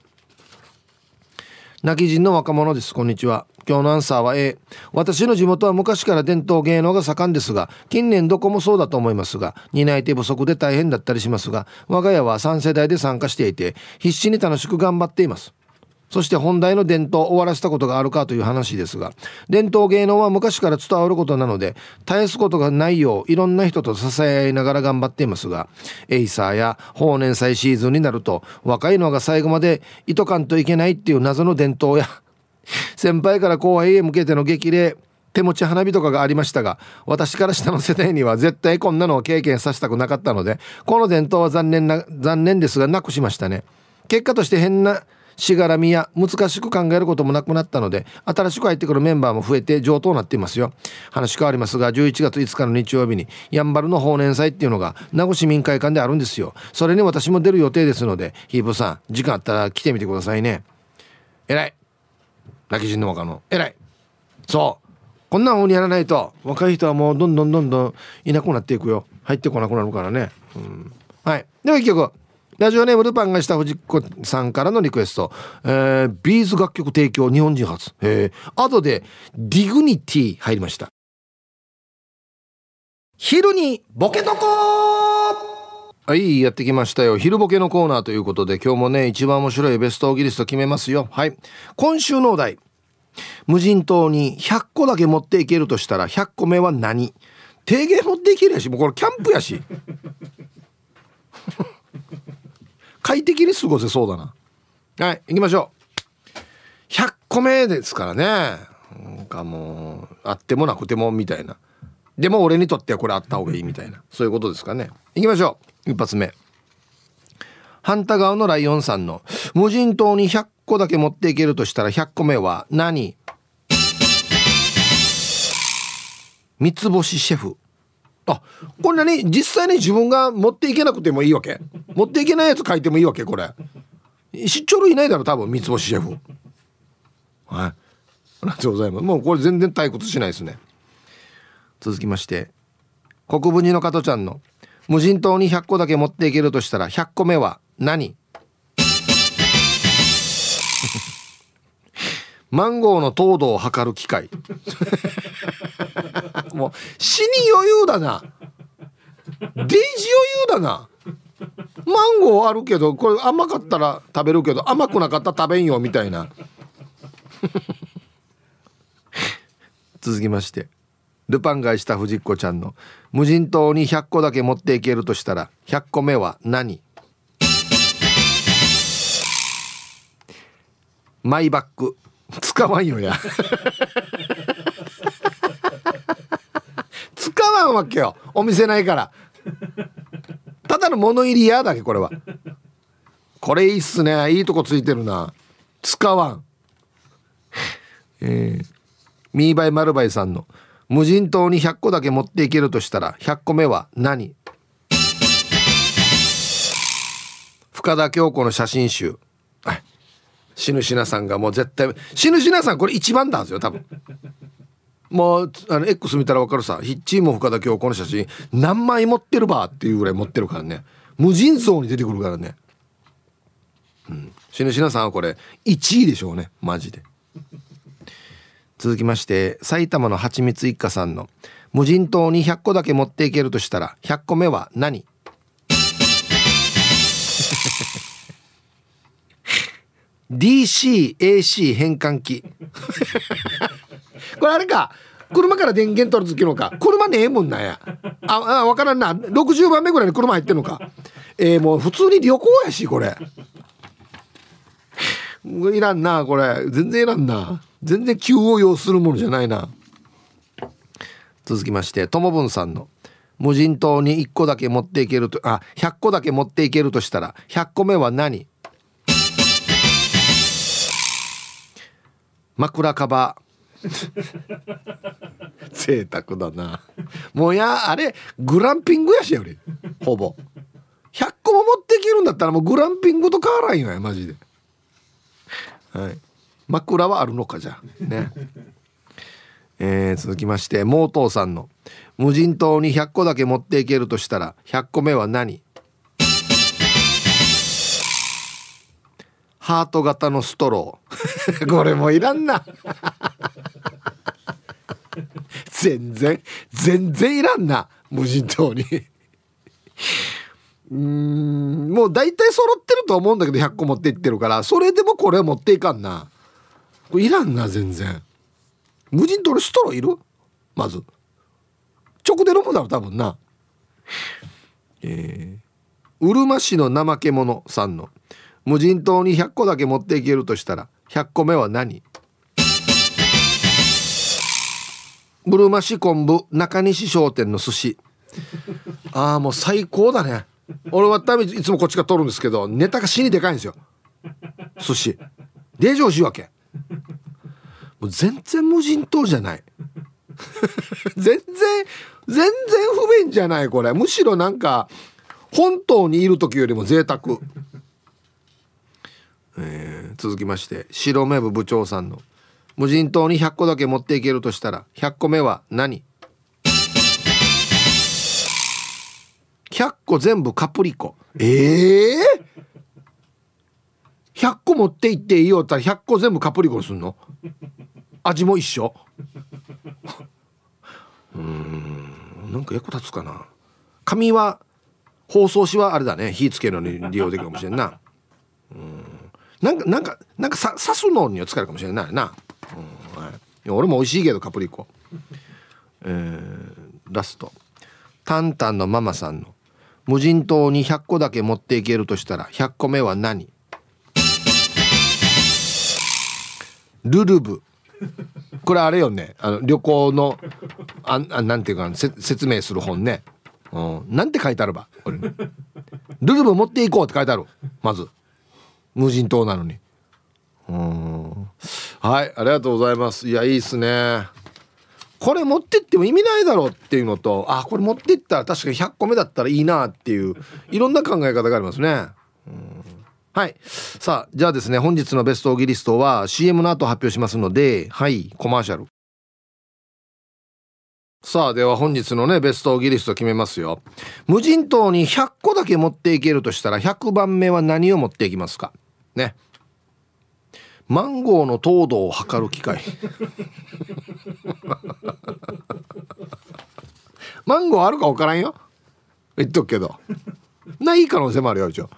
泣き人の若者です。こんにちは。今日のアンサーは A 私の地元は昔から伝統芸能が盛んですが近年どこもそうだと思いますが担い手不足で大変だったりしますが我が家は3世代で参加していて必死に楽しく頑張っています。そして本題の伝統を終わらせたことがあるかという話ですが伝統芸能は昔から伝わることなので絶やすことがないよういろんな人と支え合いながら頑張っていますがエイサーや法年祭シーズンになると若いのが最後までいとかんといけないっていう謎の伝統や (laughs) 先輩から後輩へ向けての激励手持ち花火とかがありましたが私から下の世代には絶対こんなのを経験させたくなかったのでこの伝統は残念な残念ですがなくしましたね。結果として変なしがらみや難しく考えることもなくなったので新しく入ってくるメンバーも増えて上等になっていますよ。話変わりますが11月5日の日曜日にやんばるの法年祭っていうのが名護市民会館であるんですよ。それに私も出る予定ですのでヒープさん時間あったら来てみてくださいね。えらい。泣き人の若のえらい。そう。こんな風にやらないと若い人はもうどんどんどんどんいなくなっていくよ。入ってこなくなるからね、うん、はい。では一曲。ラジオネームルパンがした藤子さんからのリクエスト、えー、ビーズ楽曲提供日本人初。えー、後でディグニティ入りました。昼にボケとこはいやってきましたよ。昼ボケのコーナーということで今日もね一番面白いベストオーギリスト決めますよ。はい。今週のお題。無人島に100個だけ持っていけるとしたら100個目は何？提言持っていけるやしもうこれキャンプやし。(laughs) 快適に過ごせそうだな。はい行きましょう。100個目ですからね。なんかもうあってもなくてもみたいな。でも俺にとってはこれあった方がいいみたいな。そういうことですかね。行きましょう。一発目。ハンタ川のライオンさんの無人島に100個だけ持っていけるとしたら100個目は何？三つ星シェフ。あこれ何実際に自分が持っていけなくてもいいわけ？持っていけないやつ書いてもいいわけこれ。出張類いないだろ多分三つ星シェフ。はい。ありがとうございます。もうこれ全然退屈しないですね。続きまして国分寺の加トちゃんの無人島に100個だけ持っていけるとしたら100個目は何？(laughs) マンゴーの糖度を測る機械。(laughs) もう死に余裕だな。デイジ余裕だな。マンゴーあるけどこれ甘かったら食べるけど甘くなかったら食べんよみたいな。(laughs) 続きましてルパン買いした藤子ちゃんの無人島に100個だけ持っていけるとしたら100個目は何？マイバッグ。使わんよや。(laughs) 使わんわけよ。お店ないから。ただの物入りやだけこれは。これいいっすね。いいとこついてるな。使わん。えー、ミーバイマルバイさんの。無人島に100個だけ持っていけるとしたら100個目は何？深田恭子の写真集。死ぬしなさんがもう絶対死ぬしなさんこれ一番なんですよ多分。もうあの X 見たら分かるさヒッチーも深田恭子の写真何枚持ってるばっていうぐらい持ってるからね。無尽蔵に出てくるからね。うん。しぬしなさんはこれ1位でしょうねマジで。続きまして埼玉のはちみつ一家さんの無人島に100個だけ持っていけるとしたら100個目は何？(laughs) DCAC 変換器 (laughs) これあれか？車から電源取る時のか？車ねえもんなんや。ああ分からんな。60番目ぐらいに車入ってんのか？えー、もう普通に旅行やしこれ。いらんなこれ。全然いらんな。全然急を要するものじゃないな。続きましてともぶんさんの。無人島に1個だけ持っていけるとあ100個だけ持っていけるとしたら100個目は何？枕カバー。(laughs) 贅沢だな。もうやあれグランピングやしよりほぼ。100個も持っていけるんだったらもうグランピングと変わらんよやマジで。はい。枕はあるのかじゃね。(laughs) えー、続きましてモートーさんの。無人島に100個だけ持っていけるとしたら100個目は何？ハート型のストロー。(laughs) これもいらんな。(laughs) 全然全然いらんな無人島に。うん。もう大体揃ってると思うんだけど100個持っていってるからそれでもこれは持っていかんな。これいらんな全然。無人島にストローいる？まず。直で飲むだろ多分な。えー、うるま市の怠け者さんの。無人島に100個だけ持っていけるとしたら100個目は何？ブルマ市昆布中西商店の寿司。ああもう最高だね。俺は多分いつもこっちが取るんですけどネタが死にでかいんですよ。寿司。で上しいわけ。もう全然無人島じゃない。全然全然不便じゃないこれ。むしろなんか本島にいる時よりも贅沢。えー、続きまして白目部部長さんの。無人島に100個だけ持っていけるとしたら100個目は何？100個全部カプリコ。ええ？ー、100個持っていっていいよったら100個全部カプリコにすんの？味も一緒。うん。なんか役立つかな。紙は包装紙はあれだね。火つけるのに利用できるかもしれんな。うん。なんかなんかなんかさ刺すのには使えるかもしれないな、うん。はい、俺も美味しいけどカプリコ。えー、ラスト。タンタンのママさんの無人島に100個だけ持っていけるとしたら100個目は何？ルルブ。これあれよね。あの旅行のああなんていうか説明する本ね、うん、なんて書いてあるば？これ、ね、ルルブ持っていこうって書いてある。まず。無人島なのに。うん。はいありがとうございます。いやいいっすね。これ持ってっても意味ないだろうっていうのとあこれ持ってったら確かに100個目だったらいいなっていういろんな考え方がありますね。はい。さあじゃあですね本日のベストオギリストは CM の後発表しますのではいコマーシャル。さあでは本日のねベストオギリスト決めますよ。無人島に100個だけ持っていけるとしたら100番目は何を持っていきますか？ね。マンゴーの糖度を測る機械。(laughs) マンゴーあるか分からんよ。言っとくけど。ない可能性もあるよ一応。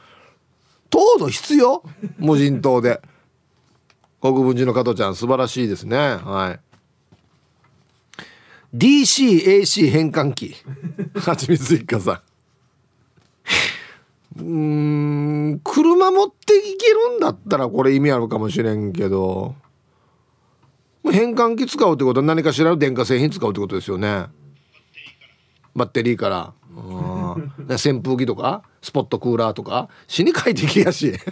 糖度必要？無人島で。国分寺の加藤ちゃん素晴らしいですね。はい。DCAC 変換器。(laughs) はちみつ一家さんうん車持っていけるんだったらこれ意味あるかもしれんけど。変換器使うってことは何かしらの電化製品使うってことですよね。バッテリーから。扇風機とかスポットクーラーとか死に快適やし。(laughs)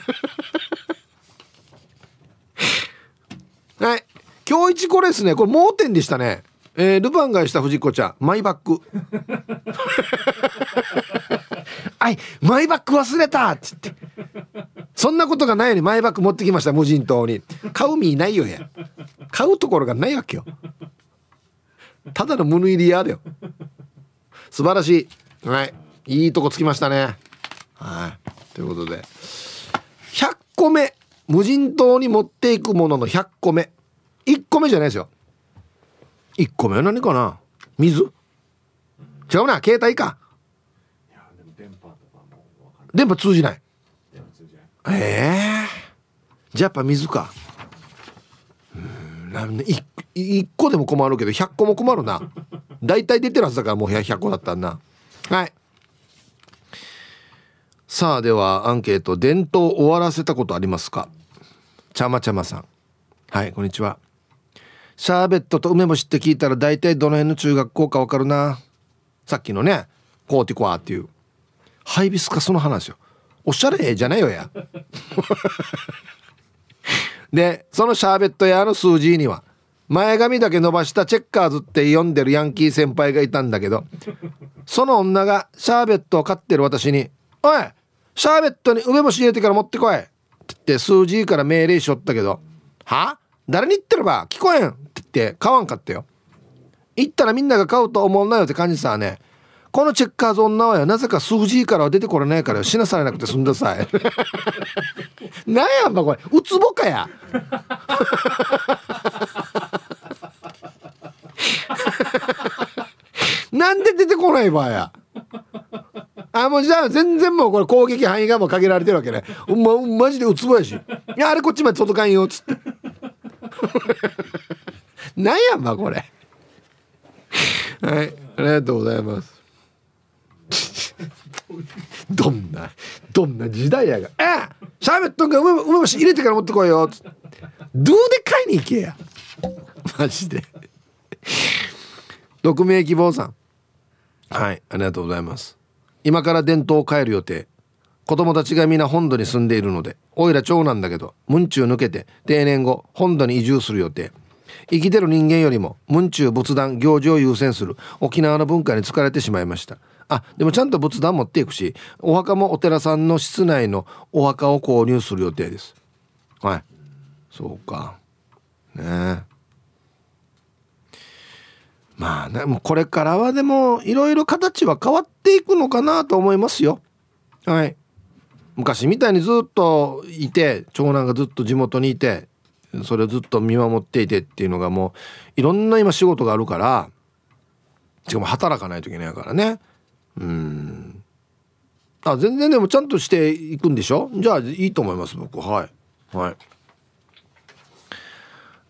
はい。今日一これですね。これ盲点でしたね。えー、ルパンがした藤子ちゃん。マイバッグ。(laughs) いマイバッグ忘れたっつって。そんなことがないようにマイバッグ持ってきました無人島に。買う身いないよや買うところがないわけよ。ただの無縫いでやるよ。素晴らしい。はいいいとこつきましたね。はいということで。100個目。無人島に持っていくものの100個目。1個目じゃないですよ。1個目は何かな？水？違うな携帯か。電波通じない。ええー、じゃあやっぱ水か。うん。なんで 1, 1個でも困るけど100個も困るな。大体出てるはずだからもう100個だったんな。はい。さあではアンケート。伝統終わらせたことありますか？ちゃまちゃまさん。はいこんにちは。シャーベットと梅干しって聞いたら大体どの辺の中学校かわかるな。さっきのねコーティコアっていうハイビスカスの話よ。おしゃれじゃないよや。(laughs) でそのシャーベット屋の数字には前髪だけ伸ばしたチェッカーズって読んでるヤンキー先輩がいたんだけどその女がシャーベットを買ってる私に「おいシャーベットに梅干し入れてから持ってこい」って言って数字から命令しよったけど「は？誰に言ってれば？聞こえん」って言って買わんかったよ。言ったらみんなが買うと思うなよって感じさね。このチェッカーズ女はよなぜか数字からは出てこれないから死なされなくて済んださい。(laughs) なんやんばこれ。ウツボかや。(laughs) なんで出てこないばや。あもうじゃあ全然もうこれ攻撃範囲がもう限られてるわけね、ま、マジでウツボやし。いやあれこっちまで届かんよっつって。(laughs) なんやんばこれ。はいありがとうございます。(laughs) どんなどんな時代やが「あシャーベットが梅梅干し入れてから持ってこいよ」つって「どうで買いに行けや」マジで。匿名希望さん。はいありがとうございます。今から伝統を変える予定。子供たちが皆本土に住んでいるのでおいら長男だけど文中抜けて定年後本土に移住する予定。生きてる人間よりも文中仏壇行事を優先する沖縄の文化に疲れてしまいました。あでもちゃんと仏壇持っていくしお墓もお寺さんの室内のお墓を購入する予定です。はい。そうか。ね。まあねもうこれからはでもいろいろ形は変わっていくのかなと思いますよ。はい。昔みたいにずっといて長男がずっと地元にいてそれをずっと見守っていてっていうのがもういろんな今仕事があるからしかも働かないといけないからね。うん。あ全然でもちゃんとしていくんでしょ？じゃあいいと思います僕。はい。はい。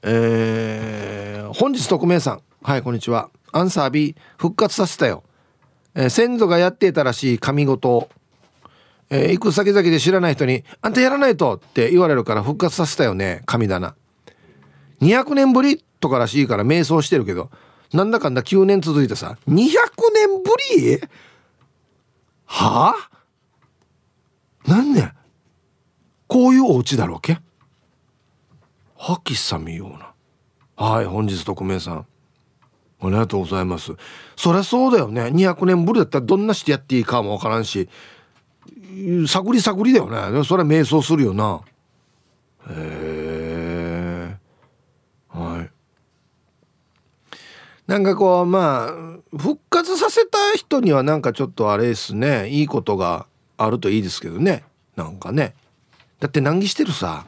えー、本日特命さん。はいこんにちは。アンサー B 復活させたよ、えー、先祖がやっていたらしい神事。をえー、行く先々で知らない人に「あんたやらないと」って言われるから復活させたよね神棚。200年ぶりとからしいから瞑想してるけど。なんだかんだ9年続いてさ。200年ぶり？はあ？なんねこういうお家だろうけ？はきさみような。はい本日特命さん。ありがとうございます。そりゃそうだよね。200年ぶりだったらどんなしてやっていいかもわからんし。探り探りだよね。それは瞑想するよな。へえはいなんかこうまあ復活させた人にはなんかちょっとあれですね。いいことがあるといいですけどね。なんかね。だって難儀してるさ。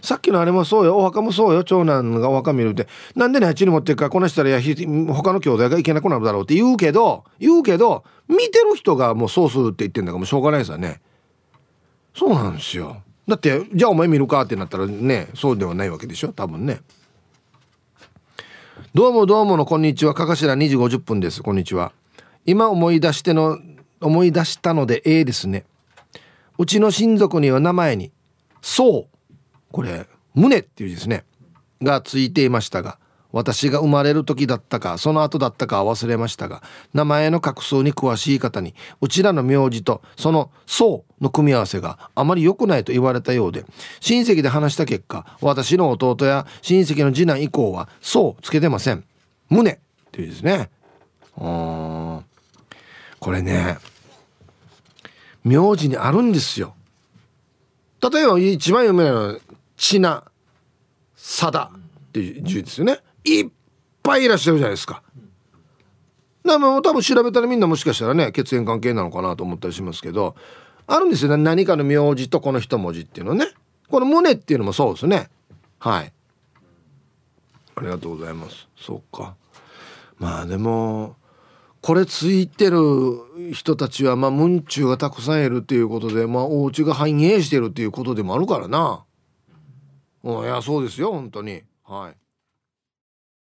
さっきのあれもそうよ。お墓もそうよ。長男がお墓見るって。なんでねあっちに持っていくか。こなしたらや他の兄弟が行けなくなるだろうって言うけど言うけど見てる人がもうそうするって言ってんだからもうしょうがないですよね。そうなんですよ。だってじゃあお前見るかってなったらねそうではないわけでしょ。多分ね。どうもどうものこんにちは。かかしら2時50分です。こんにちは。今思い出しての思い出したのでええですね。うちの親族には名前に「そう」これ胸っていう字ですね。がついていましたが私が生まれる時だったかその後だったか忘れましたが名前の画数に詳しい方にうちらの名字とその「そう」の組み合わせがあまり良くないと言われたようで親戚で話した結果私の弟や親戚の次男以降は「そう」つけてません。胸っていうですね。これね名字にあるんですよ。例えば一番有名なのはちなさだっていう字ですよね。いっぱいいらっしゃるじゃないですか。だから多分調べたらみんなもしかしたらね血縁関係なのかなと思ったりしますけどあるんですよね。何かの名字とこの一文字っていうのね。この胸っていうのもそうですね。はい。ありがとうございます。そうか。まあでもこれついてる人たちはまあムンがたくさんいるっていうことでまあお家が繁栄してるっていうことでもあるからな。うんいやそうですよ本当に。はい。